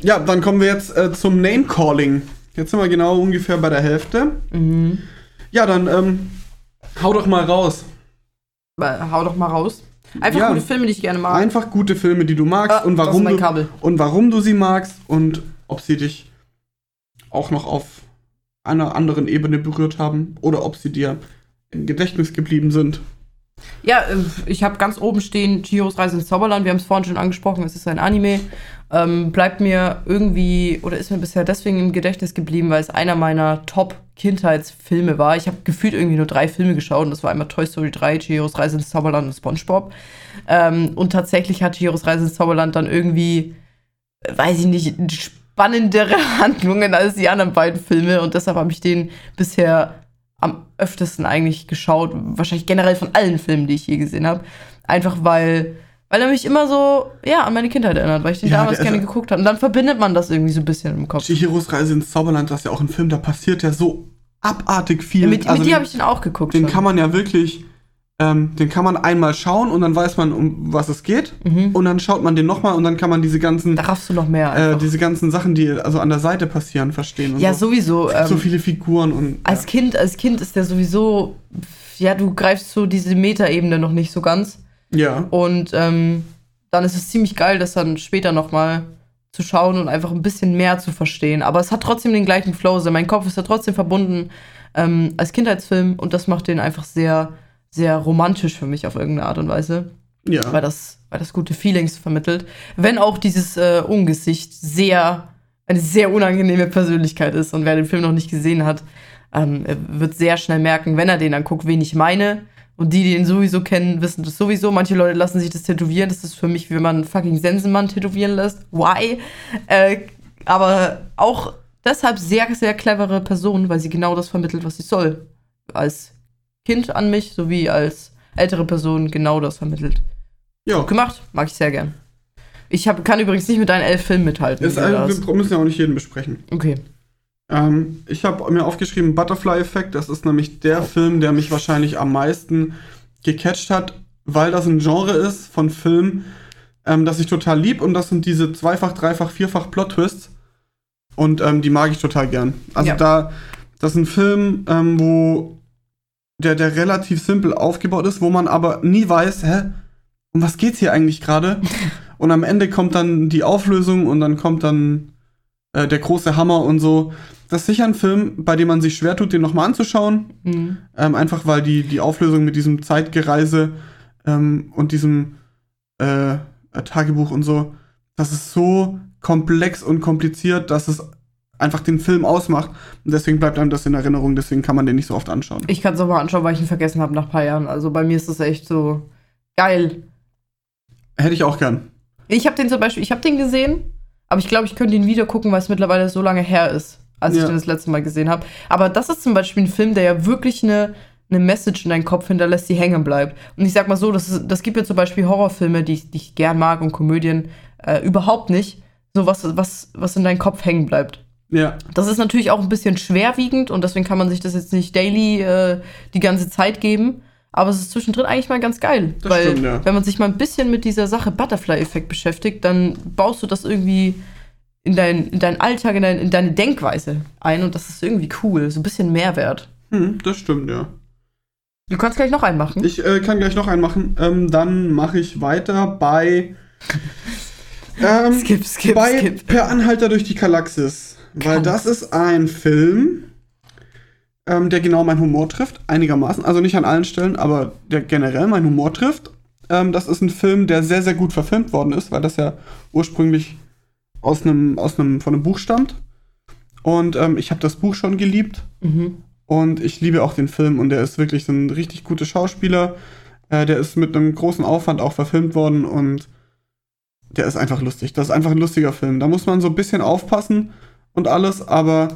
Ja, dann kommen wir jetzt äh, zum Name-Calling. Jetzt sind wir genau ungefähr bei der Hälfte. Mhm. Ja, dann ähm, hau doch mal raus. Hau doch mal raus. Einfach Ja. gute Filme, die ich gerne mag. Einfach gute Filme, die du magst Ah, und warum du und warum du sie magst und ob sie dich auch noch auf einer anderen Ebene berührt haben oder ob sie dir im Gedächtnis geblieben sind. Ja, äh, ich habe ganz oben stehen Chihiros Reise ins Zauberland. Wir haben es vorhin schon angesprochen, es ist ein Anime. Ähm, bleibt mir irgendwie oder ist mir bisher deswegen im Gedächtnis geblieben, weil es einer meiner Top-Kindheitsfilme war. Ich habe gefühlt irgendwie nur drei Filme geschaut und das war einmal Toy Story 3, Chihiros Reise ins Zauberland und SpongeBob. Ähm, und tatsächlich hat Chihiros Reise ins Zauberland dann irgendwie, äh, weiß ich nicht, spannendere Handlungen als die anderen beiden Filme und deshalb habe ich den bisher am öftesten eigentlich geschaut, wahrscheinlich generell von allen Filmen, die ich je gesehen habe. Einfach weil, weil er mich immer so, ja, an meine Kindheit erinnert, weil ich den Ja, damals gerne geguckt habe. Und dann verbindet man das irgendwie so ein bisschen im Kopf. Chihiros Reise ins Zauberland, das ist ja auch ein Film, da passiert ja so abartig viel. Ja, mit Also mit dir habe ich den auch geguckt. Den schon. kann man ja wirklich, ähm, den kann man einmal schauen und dann weiß man, um was es geht. Mhm. Und dann schaut man den nochmal und dann kann man diese ganzen, Da raffst du noch mehr. äh, diese ganzen Sachen, die also an der Seite passieren, verstehen. Und ja, so. sowieso. Es gibt so Ähm, viele Figuren und. als ja. Kind, als Kind ist der sowieso, ja, du greifst so diese Metaebene noch nicht so ganz. ja. Und ähm, dann ist es ziemlich geil, das dann später noch mal zu schauen und einfach ein bisschen mehr zu verstehen. Aber es hat trotzdem den gleichen Flow. Also mein Kopf ist ja trotzdem verbunden ähm, als Kindheitsfilm und das macht den einfach sehr, sehr romantisch für mich auf irgendeine Art und Weise, ja. weil das, weil das gute Feelings vermittelt. Wenn auch dieses äh, Ungesicht sehr, eine sehr unangenehme Persönlichkeit ist und wer den Film noch nicht gesehen hat, ähm, wird sehr schnell merken, wenn er den dann guckt, wen ich meine. Und die, die ihn sowieso kennen, wissen das sowieso. Manche Leute lassen sich das tätowieren. Das ist für mich, wie wenn man einen fucking Sensenmann tätowieren lässt. Why? Äh, aber auch deshalb sehr, sehr clevere Person, weil sie genau das vermittelt, was sie soll. Als Kind an mich, sowie als ältere Person genau das vermittelt. ja. Gemacht, mag ich sehr gern. Ich hab, kann übrigens nicht mit deinen elf Filmen mithalten. Ist, also, wir müssen ja auch nicht jeden besprechen. okay. Ähm, ich habe mir aufgeschrieben Butterfly-Effekt. Das ist nämlich der Film, der mich wahrscheinlich am meisten gecatcht hat, weil das ein Genre ist von Film, ähm, das ich total lieb und das sind diese zweifach, dreifach, vierfach Plot-Twists und ähm, die mag ich total gern. Also Ja. da, das ist ein Film, ähm, wo der, der relativ simpel aufgebaut ist, wo man aber nie weiß, hä, um was geht's hier eigentlich gerade? und am Ende kommt dann die Auflösung und dann kommt dann äh, der große Hammer und so. Das ist sicher ein Film, bei dem man sich schwer tut, den nochmal anzuschauen. Mhm. Ähm, einfach weil die, die Auflösung mit diesem Zeitgereise ähm, und diesem äh, Tagebuch und so, das ist so komplex und kompliziert, dass es einfach den Film ausmacht. Und deswegen bleibt einem das in Erinnerung, deswegen kann man den nicht so oft anschauen. Ich kann es auch mal anschauen, weil ich ihn vergessen habe nach ein paar Jahren. Also bei mir ist das echt so geil. Hätte ich auch gern. Ich habe den zum Beispiel, ich habe den gesehen, aber ich glaube, ich könnte ihn wieder gucken, weil es mittlerweile so lange her ist, als ich Ja. den das letzte Mal gesehen habe. Aber das ist zum Beispiel ein Film, der ja wirklich eine, eine Message in deinen Kopf hinterlässt, die hängen bleibt. Und ich sag mal so, das, ist, das gibt mir zum Beispiel Horrorfilme, die, ich- die ich gern mag und Komödien äh, überhaupt nicht. So was, was, was in deinem Kopf hängen bleibt. Ja. Das ist natürlich auch ein bisschen schwerwiegend und deswegen kann man sich das jetzt nicht daily äh, die ganze Zeit geben. Aber es ist zwischendrin eigentlich mal ganz geil. Das weil, stimmt, ja. wenn man sich mal ein bisschen mit dieser Sache Butterfly-Effekt beschäftigt, dann baust du das irgendwie in, dein, in deinen Alltag, in, dein, in deine Denkweise ein und das ist irgendwie cool. So ein bisschen Mehrwert. Hm, das stimmt, ja. Du kannst gleich noch einen machen. Ich äh, kann gleich noch einen machen. Ähm, dann mache ich weiter bei. Ähm, skip, skip, bei skip. Per Anhalter durch die Galaxis. Weil das ist ein Film, ähm, der genau meinen Humor trifft, einigermaßen. Also nicht an allen Stellen, aber der generell meinen Humor trifft. Ähm, das ist ein Film, der sehr, sehr gut verfilmt worden ist, weil das ja ursprünglich aus einem, aus einem, von einem Buch stammt. Und ähm, ich habe das Buch schon geliebt. Mhm. Und ich liebe auch den Film und der ist wirklich so ein richtig guter Schauspieler. Äh, der ist mit einem großen Aufwand auch verfilmt worden und der ist einfach lustig. Das ist einfach ein lustiger Film. Da muss man so ein bisschen aufpassen und alles, aber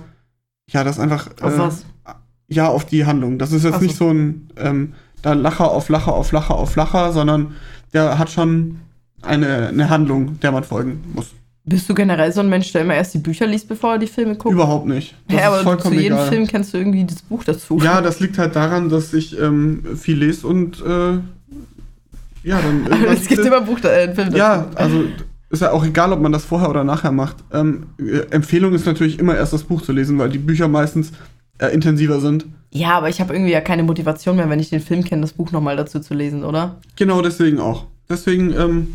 ja, das ist einfach. Auf äh, was? Ja, auf die Handlung. Das ist jetzt so. nicht so ein ähm, da Lacher auf Lacher auf Lacher auf Lacher, sondern der hat schon eine, eine Handlung, der man folgen muss. Bist du generell so ein Mensch, der immer erst die Bücher liest, bevor er die Filme guckt? Überhaupt nicht. Das ja, aber zu jedem Film kennst du irgendwie das Buch dazu. Ja, das liegt halt daran, dass ich ähm, viel lese und äh, ja, dann. es gibt immer Buch, äh, Film dazu. Ja, also ist ja auch egal, ob man das vorher oder nachher macht. Ähm, äh, Empfehlung ist natürlich immer erst das Buch zu lesen, weil die Bücher meistens äh, intensiver sind. Ja, aber ich habe irgendwie ja keine Motivation mehr, wenn ich den Film kenne, das Buch nochmal dazu zu lesen, oder? Genau deswegen auch. Deswegen, ähm,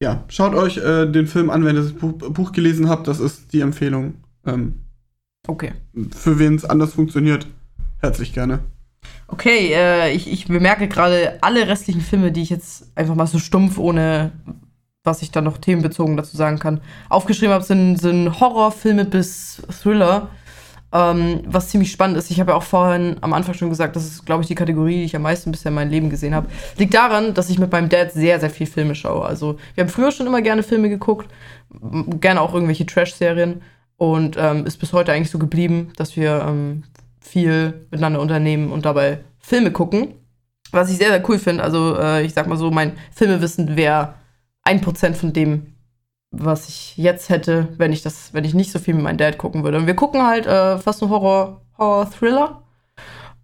ja, schaut euch äh, den Film an, wenn ihr das Buch, Buch gelesen habt. Das ist die Empfehlung. Ähm, Okay. für wen es anders funktioniert, herzlich gerne. Okay, äh, ich, ich bemerke gerade alle restlichen Filme, die ich jetzt einfach mal so stumpf, ohne was ich dann noch themenbezogen dazu sagen kann, aufgeschrieben habe, sind, sind Horrorfilme bis Thriller. Ähm, was ziemlich spannend ist, ich habe ja auch vorhin am Anfang schon gesagt, das ist, glaube ich, die Kategorie, die ich am meisten bisher in meinem Leben gesehen habe. Liegt daran, dass ich mit meinem Dad sehr, sehr viel Filme schaue. Also, wir haben früher schon immer gerne Filme geguckt, gerne auch irgendwelche Trash-Serien. Und ähm, ist bis heute eigentlich so geblieben, dass wir ähm, viel miteinander unternehmen und dabei Filme gucken. Was ich sehr, sehr cool finde. Also, äh, ich sag mal so, mein Filmewissen wäre ein Prozent von dem, was ich jetzt hätte, wenn ich das, wenn ich nicht so viel mit meinem Dad gucken würde. Und wir gucken halt äh, fast nur Horror, Horror-Thriller.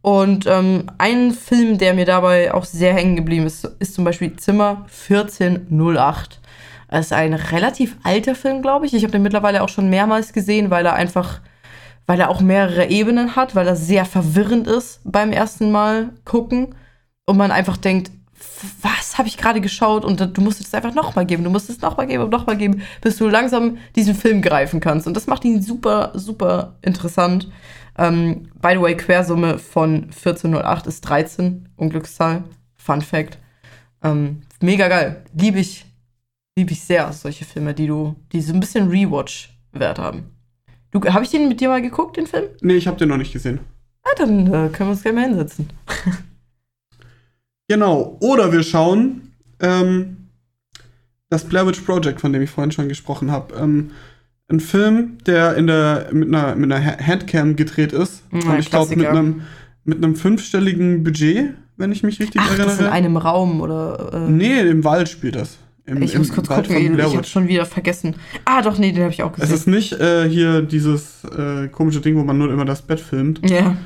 Und ähm, ein Film, der mir dabei auch sehr hängen geblieben ist, ist zum Beispiel Zimmer 1408. Es ist ein relativ alter Film, glaube ich. Ich habe den mittlerweile auch schon mehrmals gesehen, weil er einfach, weil er auch mehrere Ebenen hat, weil er sehr verwirrend ist beim ersten Mal gucken. Und man einfach denkt, was habe ich gerade geschaut? Und du musst es einfach nochmal geben, du musst es nochmal geben und nochmal geben, bis du langsam diesen Film greifen kannst. Und das macht ihn super, super interessant. Ähm, by the way, Quersumme von 1408 ist 13, Unglückszahl. Fun Fact. Ähm, mega geil. Liebe ich, liebe ich sehr, solche Filme, die du, die so ein bisschen Rewatch-Wert haben. Du, habe ich den mit dir mal geguckt, den Film? Nee, ich habe den noch nicht gesehen. Ah, dann äh, können wir uns gerne mal hinsetzen. Genau. Oder wir schauen ähm, das Blair Witch Project, von dem ich vorhin schon gesprochen habe. Ähm, ein Film, der in der, mit, einer, mit einer Handcam gedreht ist. Ja, Und ich glaube, mit einem, mit einem fünfstelligen Budget, wenn ich mich richtig Ach, erinnere. das in einem Raum oder. Äh, nee, im Wald spielt das. Im, ich muss kurz Wald gucken, ich habe Witch. schon wieder vergessen. Ah, doch, nee, den habe ich auch Es gesehen. ist nicht äh, hier dieses äh, komische Ding, wo man nur immer das Bett filmt. ja,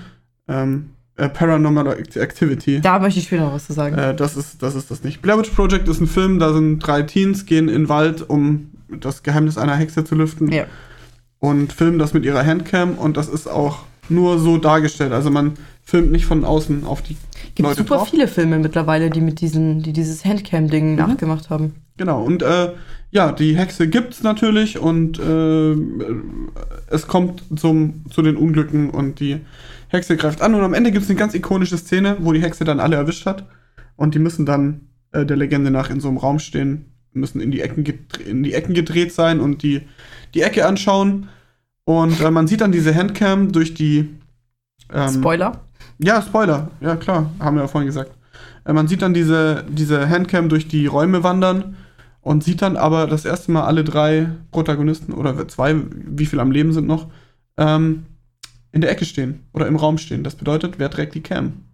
Ähm, äh, Paranormal Act- Activity. da möchte ich später noch was zu sagen. Äh, das, ist, das ist das nicht. Blair Witch Project ist ein Film, da sind drei Teens, gehen in den Wald, um das Geheimnis einer Hexe zu lüften. ja. Und filmen das mit ihrer Handcam und das ist auch nur so dargestellt. Also man filmt nicht von außen auf die Gibt Leute super drauf. viele Filme mittlerweile, die mit diesen, die dieses Handcam-Ding Mhm. nachgemacht haben. Genau, und äh, ja, die Hexe gibt's natürlich und äh, es kommt zum, zu den Unglücken und die Hexe greift an und am Ende gibt's eine ganz ikonische Szene, wo die Hexe dann alle erwischt hat und die müssen dann äh, der Legende nach in so einem Raum stehen, müssen in die Ecken, in die Ecken gedreht sein und die, die Ecke anschauen und äh, man sieht dann diese Handcam durch die ähm, Spoiler. ja, Spoiler. Ja, klar. Haben wir ja vorhin gesagt. Äh, man sieht dann diese, diese Handcam durch die Räume wandern und sieht dann aber das erste Mal alle drei Protagonisten oder zwei, wie viel am Leben sind noch, ähm, in der Ecke stehen oder im Raum stehen. Das bedeutet, wer trägt die Cam?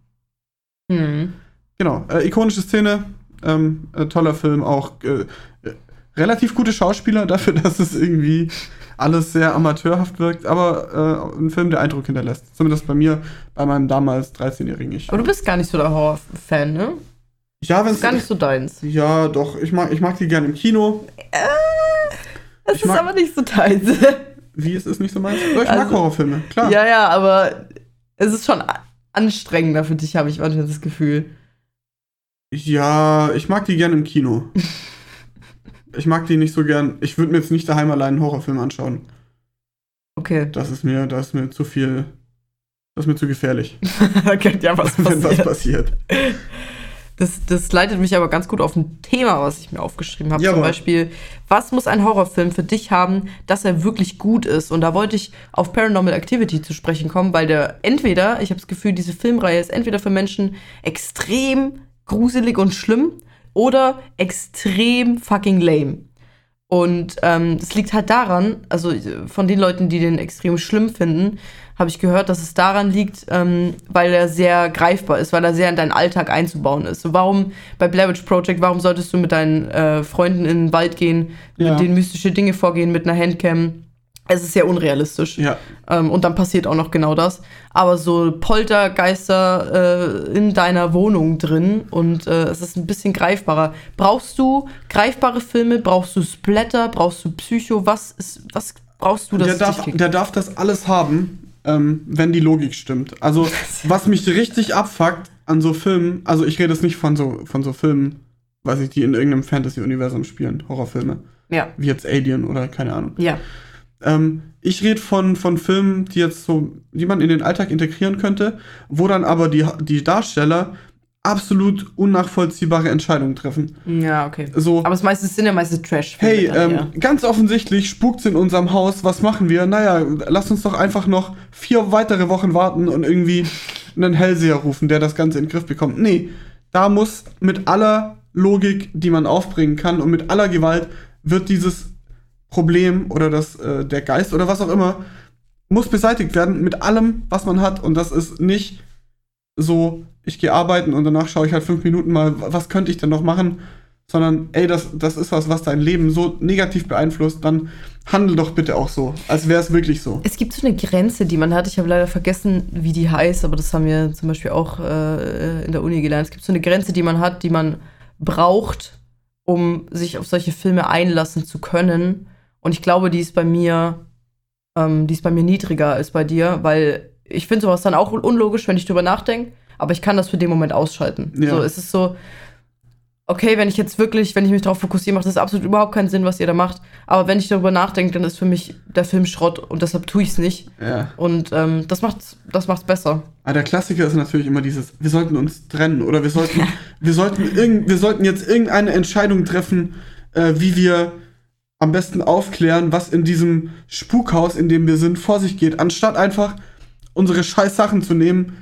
Hm. Genau. Äh, ikonische Szene. Ähm, äh, toller Film. Auch äh, äh, relativ gute Schauspieler dafür, dass es irgendwie alles sehr amateurhaft wirkt. Aber äh, ein Film, der Eindruck hinterlässt. Zumindest bei mir, bei meinem damals 13-jährigen Ich. Aber du bist gar nicht so der Horror-Fan, ne? Ja, Das wenn ist gar nicht so deins. Ja, doch. Ich mag, ich mag die gerne im Kino. Das Ich ist mag- aber nicht so deins. Wie ist es nicht so meins? Ich mag Also- Horrorfilme, klar. ja, ja, aber es ist schon anstrengender für dich, habe ich manchmal das Gefühl. Ja, ich mag die gerne im Kino. ich mag die nicht so gern. Ich würde mir jetzt nicht daheim allein einen Horrorfilm anschauen. Okay. Das ist mir, das ist mir zu viel. Das ist mir zu gefährlich, da könnte ja was wenn was passieren. passiert. Das, das leitet mich aber ganz gut auf ein Thema, was ich mir aufgeschrieben habe. Zum Jawohl. Beispiel, was muss ein Horrorfilm für dich haben, dass er wirklich gut ist? Und da wollte ich auf Paranormal Activity zu sprechen kommen, weil der entweder, ich habe das Gefühl, diese Filmreihe ist entweder für Menschen extrem gruselig und schlimm oder extrem fucking lame. Und ähm, das liegt halt daran, also von den Leuten, die den extrem schlimm finden, habe ich gehört, dass es daran liegt, ähm, weil er sehr greifbar ist, weil er sehr in deinen Alltag einzubauen ist. So, warum bei Blair Witch Project, warum solltest du mit deinen äh, Freunden in den Wald gehen, Ja. mit denen mystische Dinge vorgehen, mit einer Handcam? Es ist sehr unrealistisch. Ja. Ähm, und dann passiert auch noch genau das. Aber so Poltergeister äh, in deiner Wohnung drin und äh, es ist ein bisschen greifbarer. Brauchst du greifbare Filme? Brauchst du Splatter? Brauchst du Psycho? Was ist, was brauchst du, dass Der darf, der darf das alles haben, ähm, wenn die Logik stimmt. Also, was mich richtig abfuckt an so Filmen, also ich rede jetzt nicht von so, von so Filmen, weiß ich, die in irgendeinem Fantasy-Universum spielen, Horrorfilme, Ja. wie jetzt Alien oder keine Ahnung. Ja. Ähm, ich rede von, von Filmen, die jetzt so, die man in den Alltag integrieren könnte, wo dann aber die, die Darsteller absolut unnachvollziehbare Entscheidungen treffen. Ja, okay. So, Aber es meistens sind ja meistens trash hey, dann, ähm, ja. ganz offensichtlich spukt's in unserem Haus, was machen wir? Naja, lass uns doch einfach noch vier weitere Wochen warten und irgendwie einen Hellseher rufen, der das Ganze in den Griff bekommt. Nee, da muss mit aller Logik, die man aufbringen kann und mit aller Gewalt wird dieses Problem oder das, äh, der Geist oder was auch immer, muss beseitigt werden mit allem, was man hat. Und das ist nicht so, ich gehe arbeiten und danach schaue ich halt fünf Minuten mal, was könnte ich denn noch machen, sondern ey, das, das ist was, was dein Leben so negativ beeinflusst, dann handel doch bitte auch so, als wäre es wirklich so. Es gibt so eine Grenze, die man hat. Ich habe leider vergessen, wie die heißt, aber das haben wir zum Beispiel auch äh, in der Uni gelernt. Es gibt so eine Grenze, die man hat, die man braucht, um sich auf solche Filme einlassen zu können. Und ich glaube, die ist bei mir, ähm, die ist bei mir niedriger als bei dir, weil ich finde sowas dann auch unlogisch, wenn ich drüber nachdenke, aber ich kann das für den Moment ausschalten. Ja. So, es ist so, okay, wenn ich jetzt wirklich, wenn ich mich darauf fokussiere, macht das absolut überhaupt keinen Sinn, was ihr da macht. Aber wenn ich darüber nachdenke, dann ist für mich der Film Schrott und deshalb tue ich es nicht. Ja. Und ähm, das macht's, das macht's besser. Aber der Klassiker ist natürlich immer dieses, wir sollten uns trennen oder wir sollten, wir sollten, irgend, wir sollten jetzt irgendeine Entscheidung treffen, äh, wie wir am besten aufklären, was in diesem Spukhaus, in dem wir sind, vor sich geht, anstatt einfach unsere scheiß Sachen zu nehmen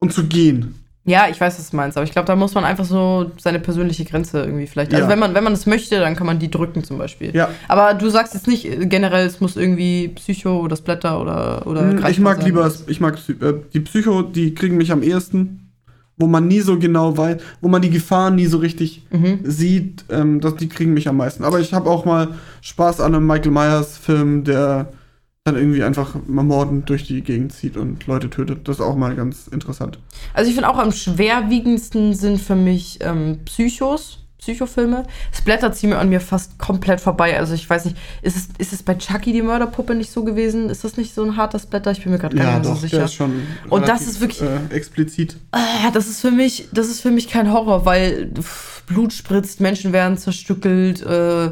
und zu gehen. Ja, ich weiß, was du meinst, aber ich glaube, da muss man einfach so seine persönliche Grenze irgendwie vielleicht. Also Ja. wenn man, wenn man es möchte, dann kann man die drücken zum Beispiel. Ja. Aber du sagst jetzt nicht äh, generell, es muss irgendwie Psycho oder Splatter oder oder Hm, Ich mag sein. lieber, ich mag äh, die Psycho, die kriegen mich am ehesten, wo man nie so genau weiß, wo man die Gefahren nie so richtig Mhm. sieht, ähm, das, die kriegen mich am meisten. Aber ich habe auch mal Spaß an einem Michael Myers Film, der dann irgendwie einfach mal mordend durch die Gegend zieht und Leute tötet. Das ist auch mal ganz interessant. Also ich finde auch am schwerwiegendsten sind für mich ähm, Psychos, Psychofilme. Splatter ziehen mir an mir fast komplett vorbei. Also ich weiß nicht, ist es, ist es bei Chucky die Mörderpuppe nicht so gewesen? Ist das nicht so ein harter Splatter? Ich bin mir gerade gar Ja, nicht doch, so der sicher. ist schon Und das ist wirklich- äh, explizit. Ah, das ist für mich, das ist für mich kein Horror, weil pff, Blut spritzt, Menschen werden zerstückelt, äh,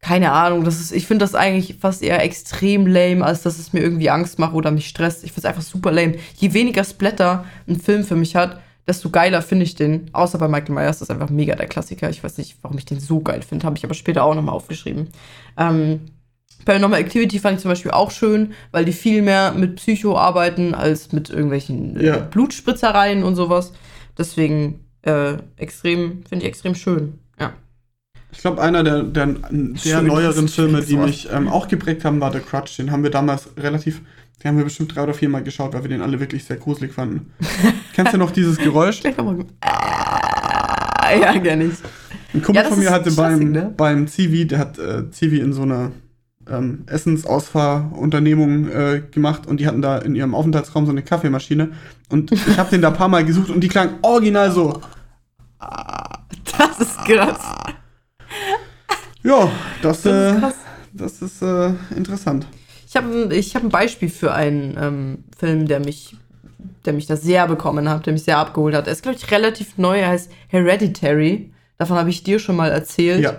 keine Ahnung. Das ist, ich finde das eigentlich fast eher extrem lame, als dass es mir irgendwie Angst macht oder mich stresst. Ich finde es einfach super lame. Je weniger Splatter ein Film für mich hat, desto geiler finde ich den. Außer bei Michael Myers, das ist einfach mega der Klassiker. Ich weiß nicht, warum ich den so geil finde, habe ich aber später auch nochmal aufgeschrieben. Ähm, Paranormal Activity fand ich zum Beispiel auch schön, weil die viel mehr mit Psycho arbeiten als mit irgendwelchen äh, Ja. Blutspritzereien und sowas. Deswegen äh, extrem, finde ich extrem schön. Ja. Ich glaube, einer der, der, der neueren Filme, die mich ähm, auch geprägt haben, war The Crutch. Den haben wir damals relativ, den haben wir bestimmt drei oder vier Mal geschaut, weil wir den alle wirklich sehr gruselig fanden. Kennst du noch dieses Geräusch? Ah, ja, gerne ich. Ein Kumpel Ja, von mir hatte beim, ne? beim Zivi, der hat äh, Zivi in so einer ähm, Essensausfahrunternehmung äh, gemacht und die hatten da in ihrem Aufenthaltsraum so eine Kaffeemaschine und ich habe den da ein paar Mal gesucht und die klang original so. Das ist krass. Ja, das, Das ist äh, das ist äh, interessant. Ich habe ich hab ein Beispiel für einen ähm, Film, der mich, der mich da sehr bekommen hat, der mich sehr abgeholt hat. Er ist, glaube ich, relativ neu. Er heißt Hereditary. Davon habe ich dir schon mal erzählt. Ja,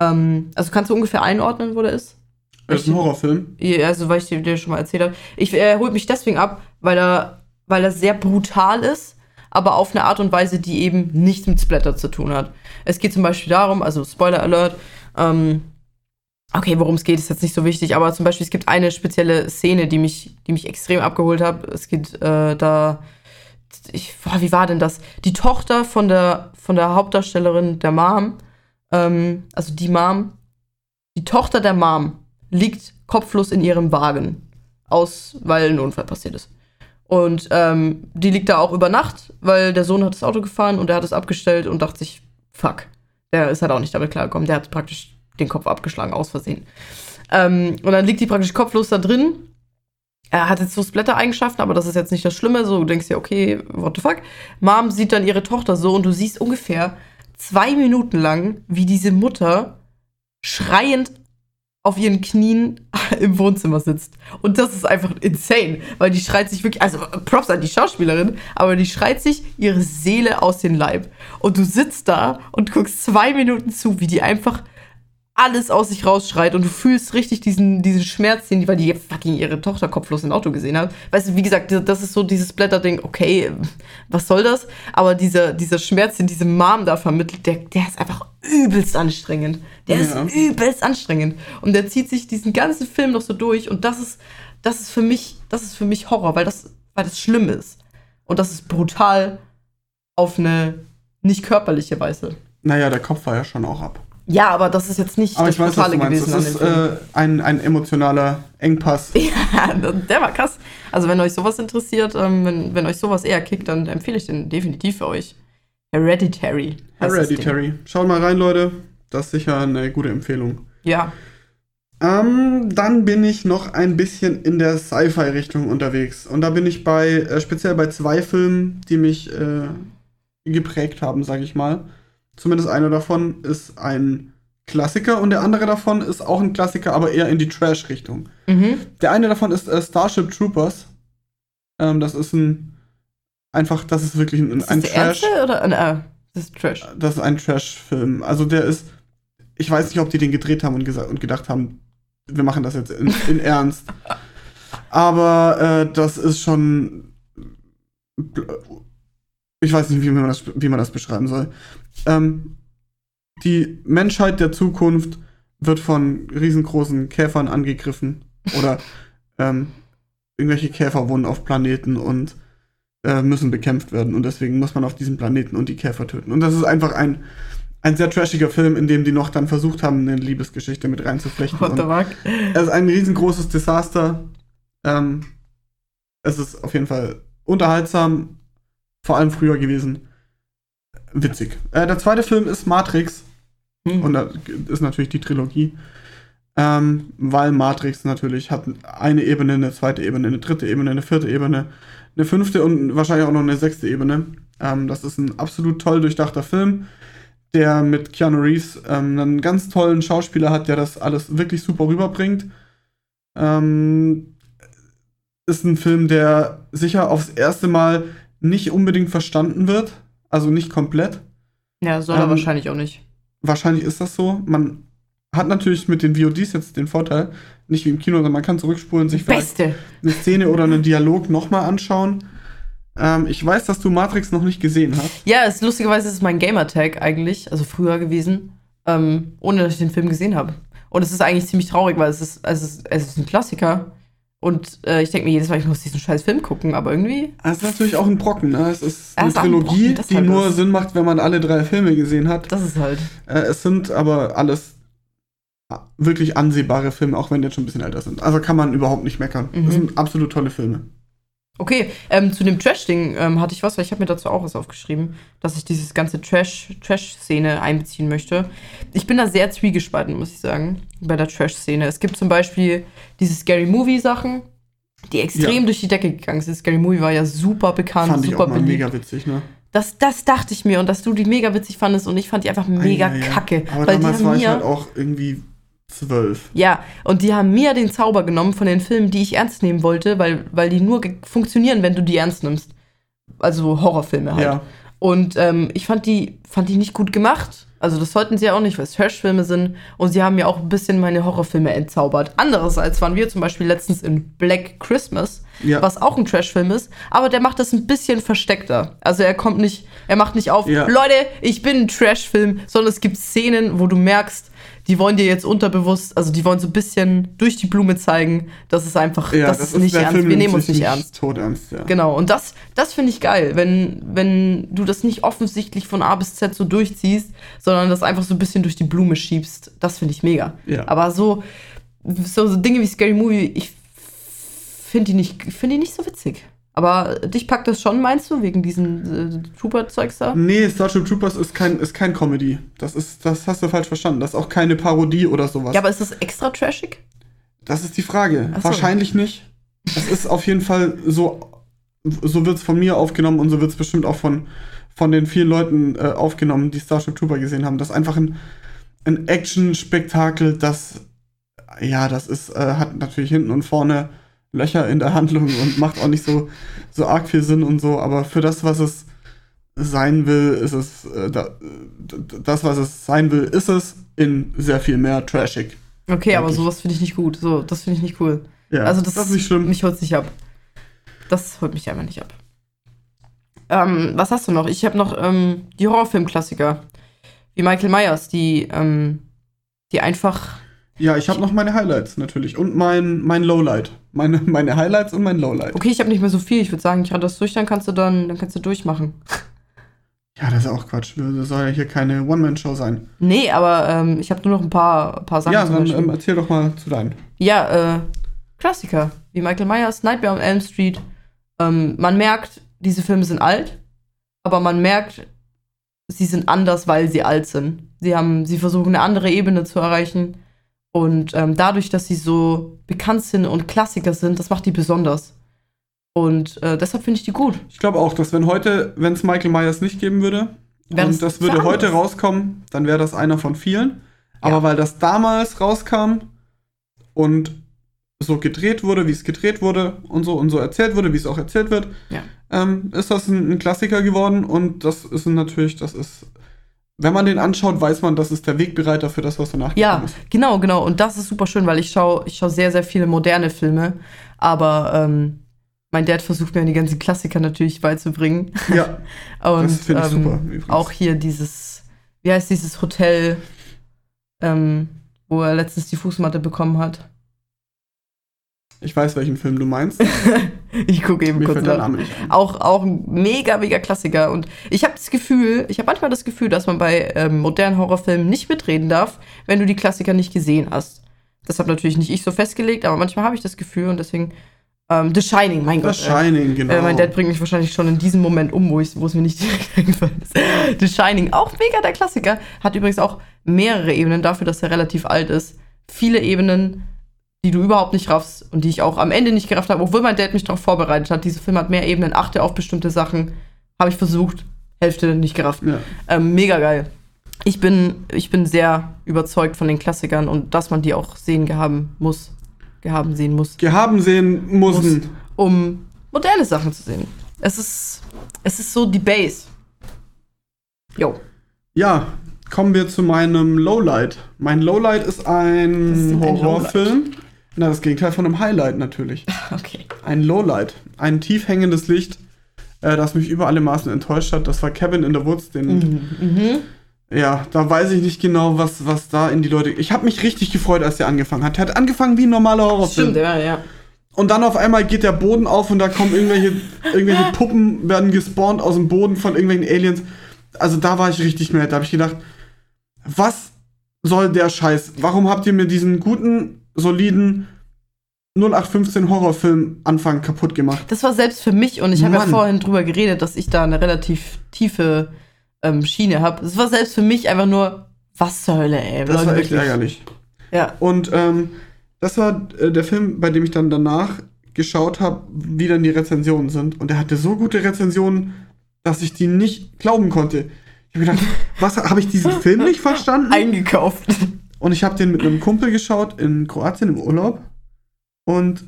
Ähm, also kannst du ungefähr einordnen, wo der ist? das ist ein Horrorfilm. Ja, Also, weil ich dir, dir schon mal erzählt habe. Ich, er holt mich deswegen ab, weil er, weil er sehr brutal ist, aber auf eine Art und Weise, die eben nichts mit Splatter zu tun hat. Es geht zum Beispiel darum, also Spoiler Alert, ähm, okay, worum es geht, ist jetzt nicht so wichtig, aber zum Beispiel, es gibt eine spezielle Szene, die mich, die mich extrem abgeholt hat. Es geht äh, da ich, boah, wie war denn das? Die Tochter von der, von der Hauptdarstellerin, der Mom, ähm, also die Mom, die Tochter der Mom liegt kopflos in ihrem Wagen. Aus, weil ein Unfall passiert ist. Und ähm, die liegt da auch über Nacht, weil der Sohn hat das Auto gefahren und er hat es abgestellt und dachte sich, fuck, der ist halt auch nicht damit klargekommen. Der hat praktisch den Kopf abgeschlagen, aus Versehen. Ähm, und dann liegt die praktisch kopflos da drin. Er hat jetzt so Splatter-Eigenschaften, aber das ist jetzt nicht das Schlimme. So, du denkst dir, okay, what the fuck. Mom sieht dann ihre Tochter so und du siehst ungefähr zwei Minuten lang, wie diese Mutter schreiend auf ihren Knien im Wohnzimmer sitzt. Und das ist einfach insane, weil die schreit sich wirklich, also Props an die Schauspielerin, aber die schreit sich ihre Seele aus den Leib. Und du sitzt da und guckst zwei Minuten zu, wie die einfach alles aus sich rausschreit und du fühlst richtig diesen, diesen Schmerz, weil die fucking ihre Tochter kopflos im Auto gesehen hat. Weißt du, wie gesagt, das ist so dieses Blätterding, okay, was soll das? Aber dieser, dieser Schmerz, den diese Mom da vermittelt, der, der ist einfach übelst anstrengend. Der ja. ist übelst anstrengend. Und der zieht sich diesen ganzen Film noch so durch und das ist, das ist für mich, das ist für mich Horror, weil das, weil das schlimm ist. Und das ist brutal auf eine nicht körperliche Weise. Naja, der Kopf war ja schon auch ab. Ja, aber das ist jetzt nicht aber das ich weiß, Brutale gewesen. Das ist äh, ein, ein emotionaler Engpass. Ja, der war krass. Also wenn euch sowas interessiert, ähm, wenn, wenn euch sowas eher kickt, dann empfehle ich den definitiv für euch. Hereditary. Hereditary. Schaut mal rein, Leute. Das ist sicher eine gute Empfehlung. Ja. Ähm, dann bin ich noch ein bisschen in der Sci-Fi-Richtung unterwegs. Und da bin ich bei, äh, speziell bei zwei Filmen, die mich äh, geprägt haben, sag ich mal. Zumindest einer davon ist ein Klassiker und der andere davon ist auch ein Klassiker, aber eher in die Trash-Richtung. Mhm. Der eine davon ist äh, Starship Troopers. Ähm, das ist ein einfach, das ist wirklich ein, ist ein das Trash. Ernste oder äh, das ist Trash. Das ist ein Trash-Film. Also der ist, ich weiß nicht, ob die den gedreht haben und, und gedacht haben, wir machen das jetzt in, in Ernst. Aber äh, das ist schon ich weiß nicht, wie man das, wie man das beschreiben soll. Ähm, die Menschheit der Zukunft wird von riesengroßen Käfern angegriffen oder ähm, irgendwelche Käfer wohnen auf Planeten und äh, müssen bekämpft werden und deswegen muss man auf diesen Planeten und die Käfer töten. Und das ist einfach ein, ein sehr trashiger Film, in dem die noch dann versucht haben, eine Liebesgeschichte mit reinzuflechten. What the fuck? Es ist ein riesengroßes Desaster. Ähm, es ist auf jeden Fall unterhaltsam, vor allem früher gewesen. Witzig. Äh, der zweite Film ist Matrix. Hm. Und das ist natürlich die Trilogie. Ähm, weil Matrix natürlich hat eine Ebene, eine zweite Ebene, eine dritte Ebene, eine vierte Ebene, eine fünfte und wahrscheinlich auch noch eine sechste Ebene. Ähm, das ist ein absolut toll durchdachter Film, der mit Keanu Reeves ähm, einen ganz tollen Schauspieler hat, der das alles wirklich super rüberbringt. Ähm, ist ein Film, der sicher aufs erste Mal nicht unbedingt verstanden wird. Also nicht komplett. Ja, soll er ähm, wahrscheinlich auch nicht. Wahrscheinlich ist das so. Man hat natürlich mit den VODs jetzt den Vorteil, nicht wie im Kino, sondern man kann zurückspulen, sich Beste. eine Szene oder einen Dialog nochmal anschauen. Ähm, ich weiß, dass du Matrix noch nicht gesehen hast. Ja, es, lustigerweise ist es mein Gamertag eigentlich, also früher gewesen, ähm, ohne dass ich den Film gesehen habe. Und es ist eigentlich ziemlich traurig, weil es ist, es ist, es ist ein Klassiker. Und äh, ich denke mir jedes Mal, ich muss diesen scheiß Film gucken, aber irgendwie. Es ist natürlich auch ein Brocken, ne? Es ist eine Trilogie, ein die halt nur das. Sinn macht, wenn man alle drei Filme gesehen hat. Das ist halt. Äh, es sind aber alles wirklich ansehbare Filme, auch wenn die jetzt schon ein bisschen älter sind. Also kann man überhaupt nicht meckern. Mhm. Das sind absolut tolle Filme. Okay, ähm, zu dem Trash-Ding ähm, hatte ich was, weil ich habe mir dazu auch was aufgeschrieben, dass ich dieses ganze Trash-Szene Trash einbeziehen möchte. Ich bin da sehr zwiegespalten, muss ich sagen, bei der Trash-Szene. Es gibt zum Beispiel diese Scary Movie-Sachen, die extrem ja. durch die Decke gegangen sind. Scary Movie war ja super bekannt, fand super ich auch mal mega witzig, ne? Das, das dachte ich mir und dass du die mega witzig fandest und ich fand die einfach mega ah, ja, ja. kacke. Aber weil damals war ich halt auch irgendwie Zwölf. Ja, und die haben mir den Zauber genommen von den Filmen, die ich ernst nehmen wollte, weil, weil die nur funktionieren, wenn du die ernst nimmst. Also Horrorfilme halt. Ja. Und ähm, ich fand die, fand die nicht gut gemacht. Also das sollten sie ja auch nicht, weil es Trash-Filme sind. Und sie haben ja auch ein bisschen meine Horrorfilme entzaubert. Andererseits waren wir zum Beispiel letztens in Black Christmas, Ja. was auch ein Trash-Film ist. Aber der macht das ein bisschen versteckter. Also er kommt nicht, er macht nicht auf, Ja. Leute, ich bin ein Trash-Film, sondern es gibt Szenen, wo du merkst, die wollen dir jetzt unterbewusst, also die wollen so ein bisschen durch die Blume zeigen, dass es einfach, Ja, das, ist nicht ernst. Film Wir nehmen uns nicht ernst. Tot ernst, ja. Genau, und das, das finde ich geil, wenn, wenn du das nicht offensichtlich von A bis Z so durchziehst, sondern das einfach so ein bisschen durch die Blume schiebst. Das finde ich mega. Ja. Aber so, so, so Dinge wie Scary Movie, ich finde die, nicht- find die nicht so witzig. Aber dich packt das schon, meinst du, wegen diesen äh, Trooper-Zeugs da? Nee, Starship Troopers ist kein, ist kein Comedy. Das ist, das hast du falsch verstanden. Das ist auch keine Parodie oder sowas. Ja, aber ist das extra trashig? Das ist die Frage. So. Wahrscheinlich nicht. Es ist auf jeden Fall so, so wird es von mir aufgenommen und so wird es bestimmt auch von, von den vielen Leuten äh, aufgenommen, die Starship Trooper gesehen haben. Das ist einfach ein, ein Action-Spektakel, das, ja, das ist, äh, hat natürlich hinten und vorne Löcher in der Handlung und macht auch nicht so, so arg viel Sinn und so, aber für das, was es sein will, ist es, äh, da, das, was es sein will, ist es in sehr viel mehr trashig. Okay, aber Wirklich. sowas finde ich nicht gut. So, das finde ich nicht cool. Ja, also das, ist nicht schlimm. Mich holt nicht ab. Das holt mich einfach nicht ab. Ähm, was hast du noch? Ich habe noch ähm, die Horrorfilm-Klassiker. Wie Michael Myers, die, ähm, die einfach. Ja, ich habe noch meine Highlights natürlich und mein, mein Lowlight. Meine, meine Highlights und mein Lowlight. Okay, ich habe nicht mehr so viel. Ich würde sagen, ich rate das durch, dann kannst du dann, dann kannst du durchmachen. Ja, das ist auch Quatsch. Das soll ja hier keine One-Man-Show sein. Nee, aber ähm, ich habe nur noch ein paar, paar Sachen ja, dann ähm, erzähl doch mal zu deinen. Ja, äh, Klassiker. Wie Michael Myers, Nightmare on Elm Street. Ähm, man merkt, diese Filme sind alt, aber man merkt, sie sind anders, weil sie alt sind. Sie haben, sie versuchen eine andere Ebene zu erreichen. Und ähm, dadurch, dass sie so bekannt sind und Klassiker sind, das macht die besonders. Und äh, deshalb finde ich die gut. Ich glaube auch, dass wenn heute, wenn es Michael Myers nicht geben würde, Wär und das würde heute anders. rauskommen, dann wäre das einer von vielen. Aber Ja. weil das damals rauskam und so gedreht wurde, wie es gedreht wurde und so und so erzählt wurde, wie es auch erzählt wird, Ja. ähm, ist das ein, ein Klassiker geworden und das ist natürlich, das ist, wenn man den anschaut, weiß man, das ist der Wegbereiter für das, was danach Ja, ist. genau, genau. Und das ist super schön, weil ich schaue ich schau sehr, sehr viele moderne Filme. Aber ähm, mein Dad versucht mir die ganzen Klassiker natürlich beizubringen. Ja, Und das finde ich ähm, super. übrigens. auch hier dieses, wie heißt dieses Hotel, ähm, wo er letztens die Fußmatte bekommen hat. Ich weiß, welchen Film du meinst. Ich gucke eben Mir kurz nach. Auch, auch ein mega, mega Klassiker. Und ich habe das Gefühl, ich habe manchmal das Gefühl, dass man bei ähm, modernen Horrorfilmen nicht mitreden darf, wenn du die Klassiker nicht gesehen hast. Das habe natürlich nicht ich so festgelegt, aber manchmal habe ich das Gefühl und deswegen ähm, The Shining, mein Gott. Das Shining, genau. Äh, mein Dad bringt mich wahrscheinlich schon in diesem Moment um, wo, ich- wo es mir nicht direkt eingefallen ist. The Shining, auch mega der Klassiker. Hat übrigens auch mehrere Ebenen dafür, dass er relativ alt ist. Viele Ebenen, die du überhaupt nicht raffst und die ich auch am Ende nicht gerafft habe, obwohl mein Dad mich darauf vorbereitet hat. Dieser Film hat mehr Ebenen, achte auf bestimmte Sachen. Habe ich versucht, Hälfte nicht gerafft. ja. Ähm, mega geil. Ich bin, ich bin sehr überzeugt von den Klassikern und dass man die auch sehen gehaben muss. Gehaben sehen muss Gehaben sehen müssen. um moderne Sachen zu sehen. Es ist, es ist so die Base. Jo. Ja, kommen wir zu meinem Lowlight. Mein Lowlight ist ein, ist ein Horrorfilm. Na, das Gegenteil von einem Highlight natürlich. Okay. Ein Lowlight. Ein tief hängendes Licht, äh, das mich über alle Maßen enttäuscht hat. Das war Cabin in the Woods. Den, Mhm. Ja, da weiß ich nicht genau, was, was da in die Leute. Ich habe mich richtig gefreut, als der angefangen hat. Der hat angefangen wie ein normaler Horrorfilm. Stimmt, ja, ja. Und dann auf einmal geht der Boden auf und da kommen irgendwelche, irgendwelche Puppen, werden gespawnt aus dem Boden von irgendwelchen Aliens. Also da war ich richtig mad. Da habe ich gedacht, was soll der Scheiß? Warum habt ihr mir diesen guten, soliden 0815 Horrorfilm Anfang kaputt gemacht? Das war selbst für mich und ich habe ja vorhin drüber geredet, dass ich da eine relativ tiefe ähm, Schiene habe. Es war selbst für mich einfach nur, was zur Hölle, ey. Das Leute, war echt wirklich. ärgerlich. Ja. Und ähm, das war äh, der Film, bei dem ich dann danach geschaut habe, wie dann die Rezensionen sind. Und er hatte so gute Rezensionen, dass ich die nicht glauben konnte. Ich habe gedacht, was habe ich diesen Film nicht verstanden? Eingekauft. Und ich habe den mit einem Kumpel geschaut in Kroatien im Urlaub. Und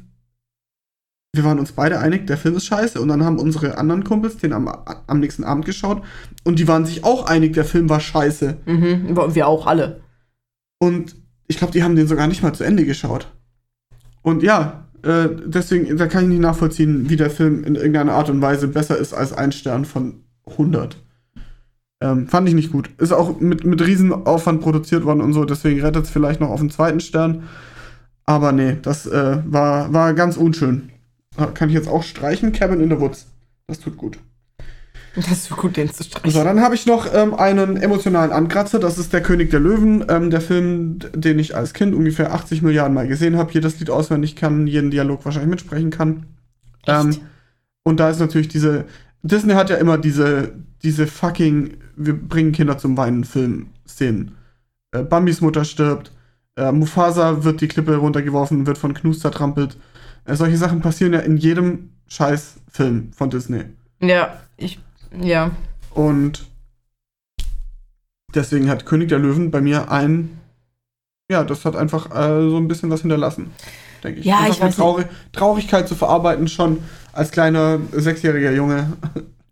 wir waren uns beide einig, der Film ist scheiße. Und dann haben unsere anderen Kumpels den am, am nächsten Abend geschaut und die waren sich auch einig, der Film war scheiße. Mhm, wir auch alle. Und ich glaube, die haben den sogar nicht mal zu Ende geschaut. Und ja, äh, deswegen, da kann ich nicht nachvollziehen, wie der Film in irgendeiner Art und Weise besser ist als ein Stern von 100. Ähm, fand ich nicht gut. Ist auch mit, mit Riesenaufwand produziert worden und so, deswegen rettet es vielleicht noch auf den zweiten Stern. Aber nee, das äh, war, war ganz unschön. Kann ich jetzt auch streichen? Cabin in the Woods. Das tut gut. Das tut gut, den zu streichen. So, dann habe ich noch ähm, einen emotionalen Ankratzer. Das ist Der König der Löwen. Ähm, der Film, den ich als Kind ungefähr 80 Milliarden Mal gesehen habe. Jedes Lied auswendig kann, jeden Dialog wahrscheinlich mitsprechen kann. Ähm, und da ist natürlich diese. Disney hat ja immer diese, diese fucking Wir bringen Kinder zum Weinen Film-Szenen. Äh, Bambis Mutter stirbt. Äh, Mufasa wird die Klippe runtergeworfen, wird von Knus zertrampelt. Äh, solche Sachen passieren ja in jedem scheiß Film von Disney. Ja, ich. Ja. Und deswegen hat König der Löwen bei mir ein. Ja, das hat einfach äh, so ein bisschen was hinterlassen, denke ich. Ja, das ich weiß Traurig Traurigkeit zu verarbeiten, schon als kleiner sechsjähriger Junge.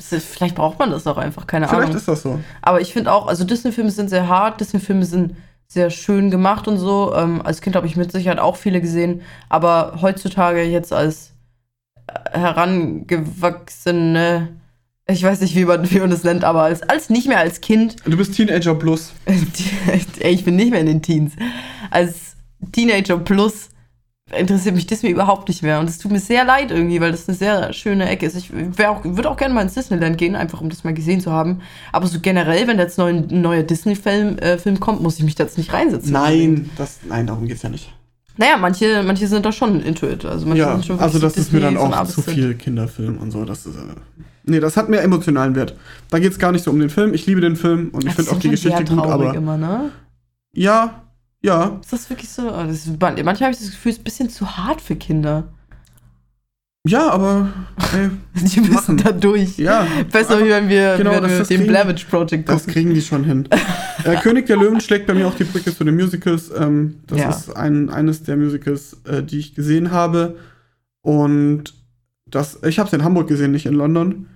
Vielleicht braucht man das auch einfach, keine Vielleicht Ahnung. ist das so. Aber ich finde auch, also Disney-Filme sind sehr hart, Disney-Filme sind sehr schön gemacht und so. Ähm, als Kind habe ich mit Sicherheit auch viele gesehen, aber heutzutage jetzt als äh, herangewachsene, ich weiß nicht, wie man, wie man das nennt, aber als, als nicht mehr als Kind, Du bist Teenager plus. ey, ich bin nicht mehr in den Teens, als Teenager plus interessiert mich Disney überhaupt nicht mehr. Und es tut mir sehr leid irgendwie, weil das eine sehr schöne Ecke ist. Ich auch, würde auch gerne mal ins Disneyland gehen, einfach um das mal gesehen zu haben. Aber so generell, wenn jetzt ein neuer Disney-Film äh, Film kommt, muss ich mich da jetzt nicht reinsetzen. Nein, das, nein, darum geht's ja nicht. Naja, manche, manche sind da schon into it. Also, manche Ja, sind schon also das ist mir dann Disney auch zu viel Kinderfilm und so. Das ist, äh, nee, das hat mehr emotionalen Wert. Da geht's gar nicht so um den Film. Ich liebe den Film und ich finde auch die Geschichte gut, aber immer, ne? ja, ja. Ist das wirklich so? Oh, Das ist, manchmal habe ich das Gefühl, es ist ein bisschen zu hart für Kinder. Ja, aber ey, Die müssen Machen. da durch. ja. Besser, wie wenn wir, Genau, wenn das- wir das kriegen- Blavich Project Das gucken. kriegen die schon hin. äh, König der Löwen schlägt bei mir auch die Brücke zu den Musicals. Ähm, das Ja. ist ein, eines der Musicals, äh, die ich gesehen habe. Und das, ich habe es in Hamburg gesehen, nicht in London.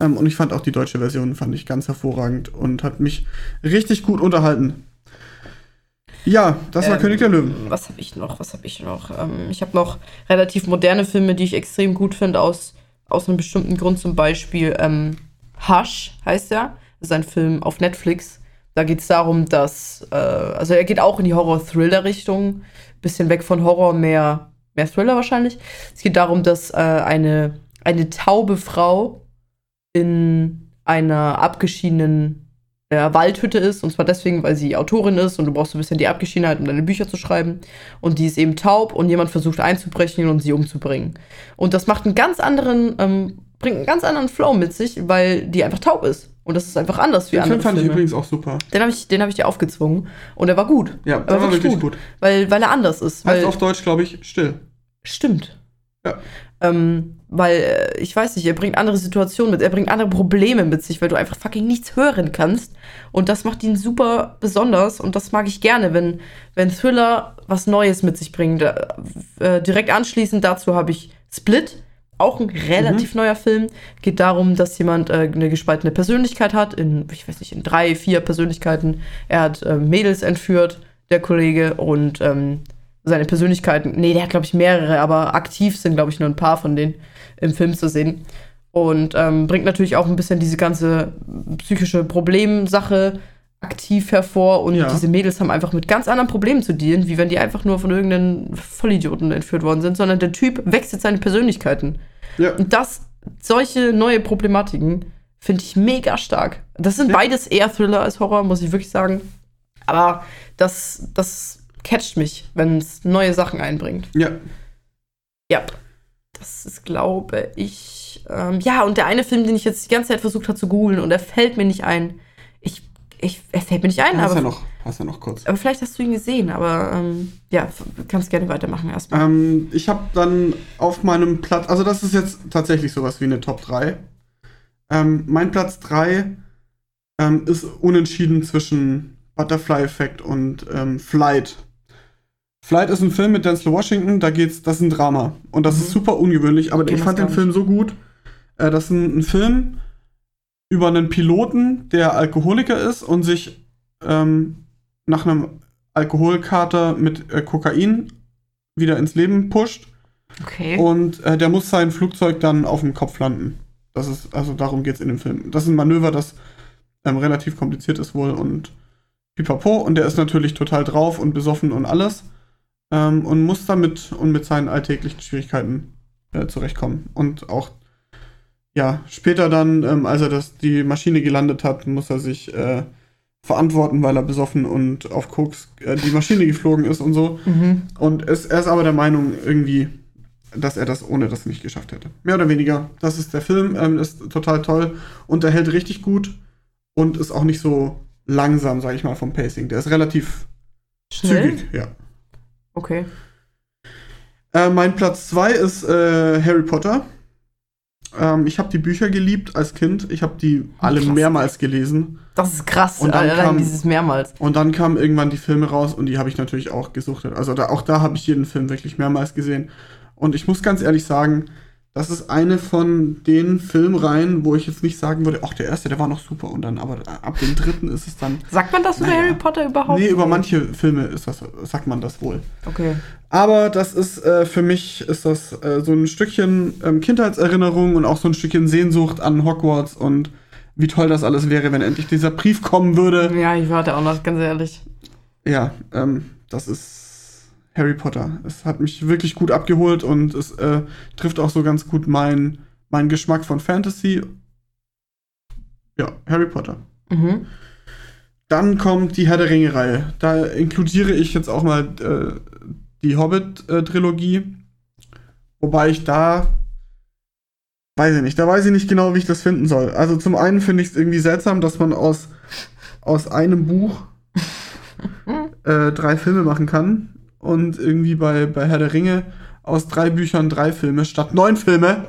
Ähm, und ich fand auch die deutsche Version fand ich ganz hervorragend und hat mich richtig gut unterhalten. Ja, das war Ähm, König der Löwen. Was habe ich noch? Was habe ich noch? Ähm, ich habe noch relativ moderne Filme, die ich extrem gut finde, aus, aus einem bestimmten Grund. Zum Beispiel ähm, Hush heißt er. Das ist ein Film auf Netflix. Da geht es darum, dass, äh, also er geht auch in die Horror-Thriller-Richtung. Bisschen weg von Horror, mehr, mehr Thriller wahrscheinlich. Es geht darum, dass äh, eine, eine taube Frau in einer abgeschiedenen äh, Waldhütte ist. Und zwar deswegen, weil sie Autorin ist und du brauchst so ein bisschen die Abgeschiedenheit, um deine Bücher zu schreiben. Und die ist eben taub und jemand versucht einzubrechen und sie umzubringen. Und das macht einen ganz anderen, ähm, bringt einen ganz anderen Flow mit sich, weil die einfach taub ist. Und das ist einfach anders wie Den andere Film fand ich Filme. übrigens auch super. Den habe ich, den hab ich dir aufgezwungen. Und er war gut. Ja, Er der war wirklich gut. Weil, weil er anders ist. Weil, Heißt auf Deutsch, glaube ich, still. Stimmt. Ja. Ähm, weil, äh, ich weiß nicht, er bringt andere Situationen mit, er bringt andere Probleme mit sich, weil du einfach fucking nichts hören kannst. Und das macht ihn super besonders und das mag ich gerne, wenn, wenn Thriller was Neues mit sich bringen. Da, äh, direkt anschließend dazu habe ich Split, auch ein relativ neuer Film. Geht darum, dass jemand äh, eine gespaltene Persönlichkeit hat, in, ich weiß nicht, in drei, vier Persönlichkeiten. Er hat äh, Mädels entführt, der Kollege, und ähm, seine Persönlichkeiten, nee, der hat, glaube ich, mehrere, aber aktiv sind, glaube ich, nur ein paar von denen im Film zu sehen. Und ähm, bringt natürlich auch ein bisschen diese ganze psychische Problemsache aktiv hervor. Und Ja. diese Mädels haben einfach mit ganz anderen Problemen zu dealen, wie wenn die einfach nur von irgendeinem Vollidioten entführt worden sind, sondern der Typ wechselt seine Persönlichkeiten. Ja. Und das, solche neue Problematiken, finde ich mega stark. Das sind Ja. beides eher Thriller als Horror, muss ich wirklich sagen. Aber das, das catcht mich, wenn es neue Sachen einbringt. Ja. Ja. Das ist, glaube ich. Ähm, ja, und der eine Film, den ich jetzt die ganze Zeit versucht habe zu googeln und er fällt mir nicht ein. Ich, ich, er fällt mir nicht ein, Hast aber, ja noch, hast ja noch kurz. aber vielleicht hast du ihn gesehen. Aber ähm, ja, kannst gerne weitermachen erstmal. Ähm, ich habe dann auf meinem Platz, also das ist jetzt tatsächlich sowas wie eine Top 3. Ähm, mein Platz 3 ähm, ist unentschieden zwischen Butterfly Effect und ähm, Flight. Flight ist ein Film mit Denzel Washington, da geht's, das ist ein Drama. Und das Mhm. ist super ungewöhnlich, aber ich fand den Film so gut. Äh, das ist ein, ein Film über einen Piloten, der Alkoholiker ist und sich ähm, nach einem Alkoholkater mit äh, Kokain wieder ins Leben pusht. Okay. Und äh, der muss sein Flugzeug dann auf dem Kopf landen. Das ist, also darum geht's in dem Film. Das ist ein Manöver, das ähm, relativ kompliziert ist wohl und pipapo. Und der ist natürlich total drauf und besoffen und alles. Ähm, und muss damit und mit seinen alltäglichen Schwierigkeiten äh, zurechtkommen. Und auch, ja, später dann, ähm, als er das, die Maschine gelandet hat, muss er sich äh, verantworten, weil er besoffen und auf Koks äh, die Maschine geflogen ist und so. Mhm. Und es, er ist aber der Meinung, irgendwie, dass er das ohne das nicht geschafft hätte. Mehr oder weniger. Das ist der Film, ähm, ist total toll und er hält richtig gut und ist auch nicht so langsam, sag ich mal, vom Pacing. Der ist relativ Schnell? zügig, ja. Okay. Äh, mein Platz 2 ist äh, Harry Potter. Ähm, ich habe die Bücher geliebt als Kind. Ich habe die alle Krass. mehrmals gelesen. Das ist krass, Und dann allein kam- dieses mehrmals. Und dann kamen irgendwann die Filme raus und die habe ich natürlich auch gesuchtet. Also da, auch da habe ich jeden Film wirklich mehrmals gesehen. Und ich muss ganz ehrlich sagen, das ist eine von den Filmreihen, wo ich jetzt nicht sagen würde, ach, der erste, der war noch super. Und dann, aber ab dem dritten ist es dann. Sagt man das über Naja. Harry Potter überhaupt? Nee, über manche Filme ist das, sagt man das wohl. Okay. Aber das ist äh, für mich ist das äh, so ein Stückchen ähm, Kindheitserinnerung und auch so ein Stückchen Sehnsucht an Hogwarts und wie toll das alles wäre, wenn endlich dieser Brief kommen würde. Ja, ich warte auch noch, ganz ehrlich. Ja, ähm, das ist Harry Potter. Es hat mich wirklich gut abgeholt und es äh, trifft auch so ganz gut meinen mein Geschmack von Fantasy. Ja, Harry Potter. Mhm. Dann kommt die Herr der Ringe-Reihe. Da inkludiere ich jetzt auch mal äh, die Hobbit-Trilogie. Wobei ich da. Weiß ich nicht, da weiß ich nicht genau, wie ich das finden soll. Also zum einen finde ich es irgendwie seltsam, dass man aus, aus einem Buch äh, drei Filme machen kann. Und irgendwie bei, bei Herr der Ringe aus drei Büchern drei Filme statt neun Filme.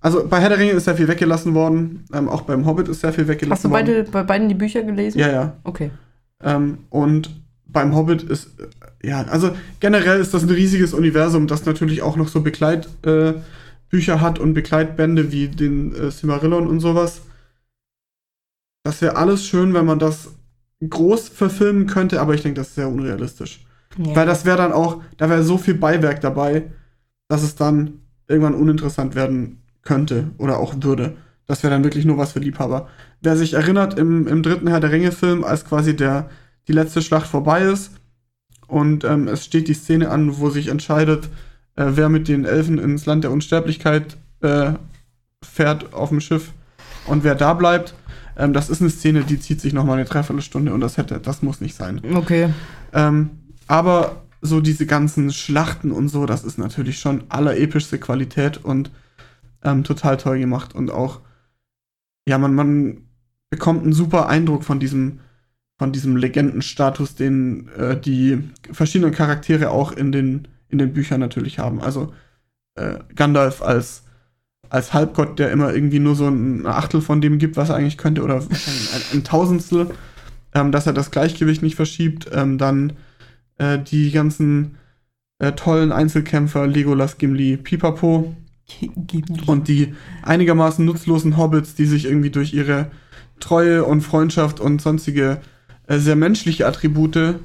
Also bei Herr der Ringe ist sehr viel weggelassen worden. Ähm, auch beim Hobbit ist sehr viel weggelassen Hast du worden. beide, bei beiden die Bücher gelesen? Ja, ja. Okay. Ähm, und beim Hobbit ist, äh, ja, also generell ist das ein riesiges Universum, das natürlich auch noch so Begleitbücher äh, hat und Begleitbände wie den äh, Silmarillion und sowas. Das wäre alles schön, wenn man das groß verfilmen könnte, aber ich denke, das ist sehr unrealistisch. Ja. Weil das wäre dann auch, da wäre so viel Beiwerk dabei, dass es dann irgendwann uninteressant werden könnte oder auch würde. Das wäre dann wirklich nur was für Liebhaber. Wer sich erinnert, im, im dritten Herr der Ringe-Film, als quasi der, die letzte Schlacht vorbei ist und ähm, es steht die Szene an, wo sich entscheidet, äh, wer mit den Elfen ins Land der Unsterblichkeit äh, fährt auf dem Schiff und wer da bleibt. Ähm, das ist eine Szene, die zieht sich noch mal eine Dreiviertelstunde und das hätte, das muss nicht sein. Okay. Ähm, aber so diese ganzen Schlachten und so, das ist natürlich schon allerepischste Qualität und ähm, total toll gemacht. Und auch, ja, man, man bekommt einen super Eindruck von diesem, von diesem Legendenstatus, den äh, die verschiedenen Charaktere auch in den, in den Büchern natürlich haben. Also äh, Gandalf als, als Halbgott, der immer irgendwie nur so ein Achtel von dem gibt, was er eigentlich könnte, oder ein, ein Tausendstel, ähm, dass er das Gleichgewicht nicht verschiebt. Ähm, dann äh, die ganzen äh, tollen Einzelkämpfer, Legolas, Gimli, Pipapo und die einigermaßen nutzlosen Hobbits, die sich irgendwie durch ihre Treue und Freundschaft und sonstige äh, sehr menschliche Attribute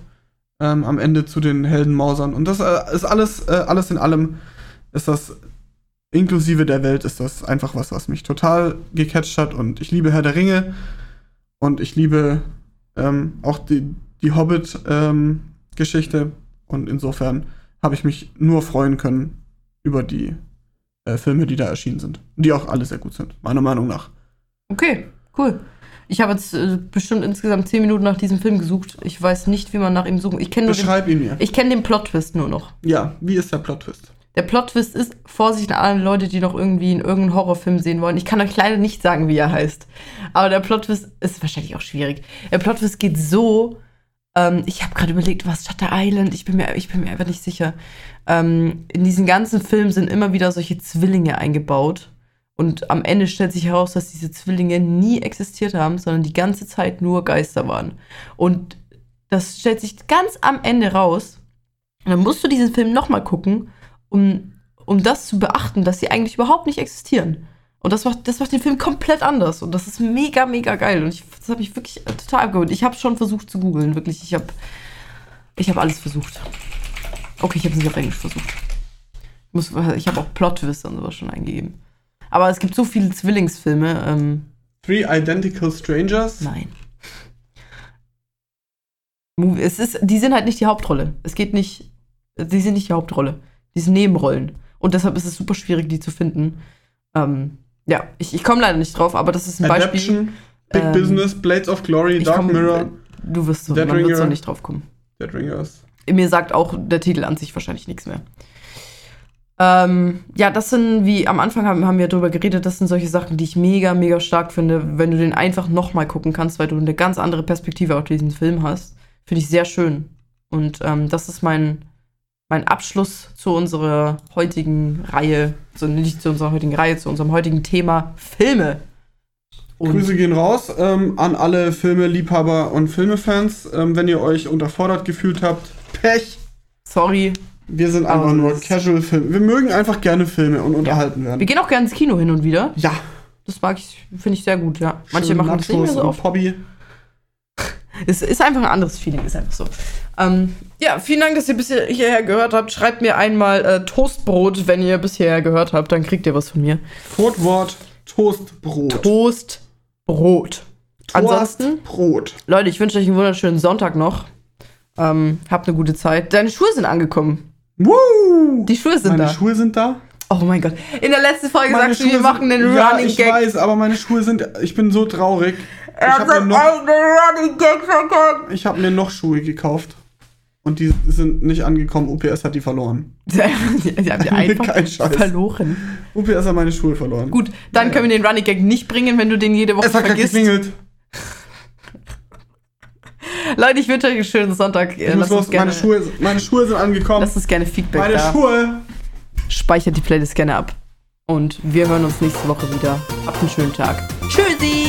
ähm, am Ende zu den Helden mausern. Und das äh, ist alles, äh, alles in allem, ist das inklusive der Welt, ist das einfach was, was mich total gecatcht hat. Und ich liebe Herr der Ringe und ich liebe ähm, auch die, die Hobbit-Geschichte. und insofern habe ich mich nur freuen können über die äh, Filme, die da erschienen sind. Die auch alle sehr gut sind, meiner Meinung nach. Okay, cool. Ich habe jetzt äh, bestimmt insgesamt zehn Minuten nach diesem Film gesucht. Ich weiß nicht, wie man nach ihm suchen. Ich kenne nur den, Beschreib ihn mir. ich kenne den Plot-Twist nur noch. Ja, wie ist der Plot-Twist? Der Plot-Twist ist, Vorsicht an alle Leute, die noch irgendwie in irgendeinen Horrorfilm sehen wollen. Ich kann euch leider nicht sagen, wie er heißt. Aber der Plot-Twist ist wahrscheinlich auch schwierig. Der Plot-Twist geht so, ähm, ich habe gerade überlegt, was Shutter Island, ich bin mir, ich bin mir einfach nicht sicher. Ähm, in diesen ganzen Filmen sind immer wieder solche Zwillinge eingebaut. Und am Ende stellt sich heraus, dass diese Zwillinge nie existiert haben, sondern die ganze Zeit nur Geister waren. Und das stellt sich ganz am Ende raus. dann musst du diesen Film nochmal gucken, um, um das zu beachten, dass sie eigentlich überhaupt nicht existieren. Und das macht, das macht den Film komplett anders. Und das ist mega, mega geil. Und ich, das habe ich wirklich total abgeholt. Ich habe schon versucht zu googeln, wirklich. Ich habe ich hab alles versucht. Okay, ich habe es nicht auf Englisch versucht. Ich, muss- ich habe auch Plot-Twists und sowas schon eingegeben. Aber es gibt so viele Zwillingsfilme. Ähm, Three Identical Strangers. nein. Es ist, die sind halt nicht die Hauptrolle. Es geht nicht, die sind nicht die Hauptrolle. Die sind Nebenrollen. Und deshalb ist es super schwierig, die zu finden. Ähm, ja, ich, ich komme leider nicht drauf, aber das ist ein Beispiel. Adaption, Big Ähm, Business, Blades of Glory, Dark komm- Mirror, Du wirst so, Dead man wird so Ringer. nicht drauf kommen. Dead Ringers. Mir sagt auch der Titel an sich wahrscheinlich nichts mehr. Ähm, ja, das sind, wie am Anfang haben, haben wir darüber geredet, das sind solche Sachen, die ich mega, mega stark finde, wenn du den einfach nochmal gucken kannst, weil du eine ganz andere Perspektive auf diesen Film hast. Finde ich sehr schön. Und ähm, das ist mein, mein Abschluss zu unserer heutigen Reihe, so nicht zu unserer heutigen Reihe, zu unserem heutigen Thema Filme. Und Grüße gehen raus ähm, an alle Filme-Liebhaber und Filmefans. Ähm, wenn ihr euch unterfordert gefühlt habt, Pech. sorry, Wir sind einfach nur das- Casual-Filme. Wir mögen einfach gerne Filme und unterhalten wir werden. gehen auch gerne ins Kino hin und wieder. Ja. Das mag ich, finde ich sehr gut, ja. Manche schön machen das nicht mehr Nachos so und oft. Hobby. Es ist einfach ein anderes Feeling, ist einfach so. Ähm, ja, vielen Dank, dass ihr bis hierher gehört habt. Schreibt mir einmal äh, Toastbrot, wenn ihr bis hierher gehört habt, dann kriegt ihr was von mir. Fortwort Toastbrot. Toastbrot. Ansonsten, Brot. Leute, ich wünsche euch einen wunderschönen Sonntag noch. Ähm, habt eine gute Zeit. Deine Schuhe sind angekommen. Woo! Die Schuhe sind Meine da. Schuhe sind da. oh mein Gott. In der letzten Folge Meine sagst du, wir sind- machen den ja, Running ich Gag. weiß, aber meine Schuhe sind. Ich bin so traurig. Ich Er hat habe mir, seinen noch- eigenen Running Gag verkackt. ich hab mir noch Schuhe gekauft. Und die sind nicht angekommen. UPS hat die verloren. Sie haben die einfach verloren. UPS hat meine Schuhe verloren. Gut, dann Ja, können wir den Running Gag nicht bringen, wenn du den jede Woche Es hat vergisst. geklingelt. Leute, ich wünsche euch einen schönen Sonntag. Äh, Ich Lasst uns los. gerne, Meine Schuhe, meine Schuhe sind angekommen. lasst uns gerne Feedback Meine da. Schuhe. Speichert die Playlist gerne ab. Und wir hören uns nächste Woche wieder. Habt einen schönen Tag. Tschüssi!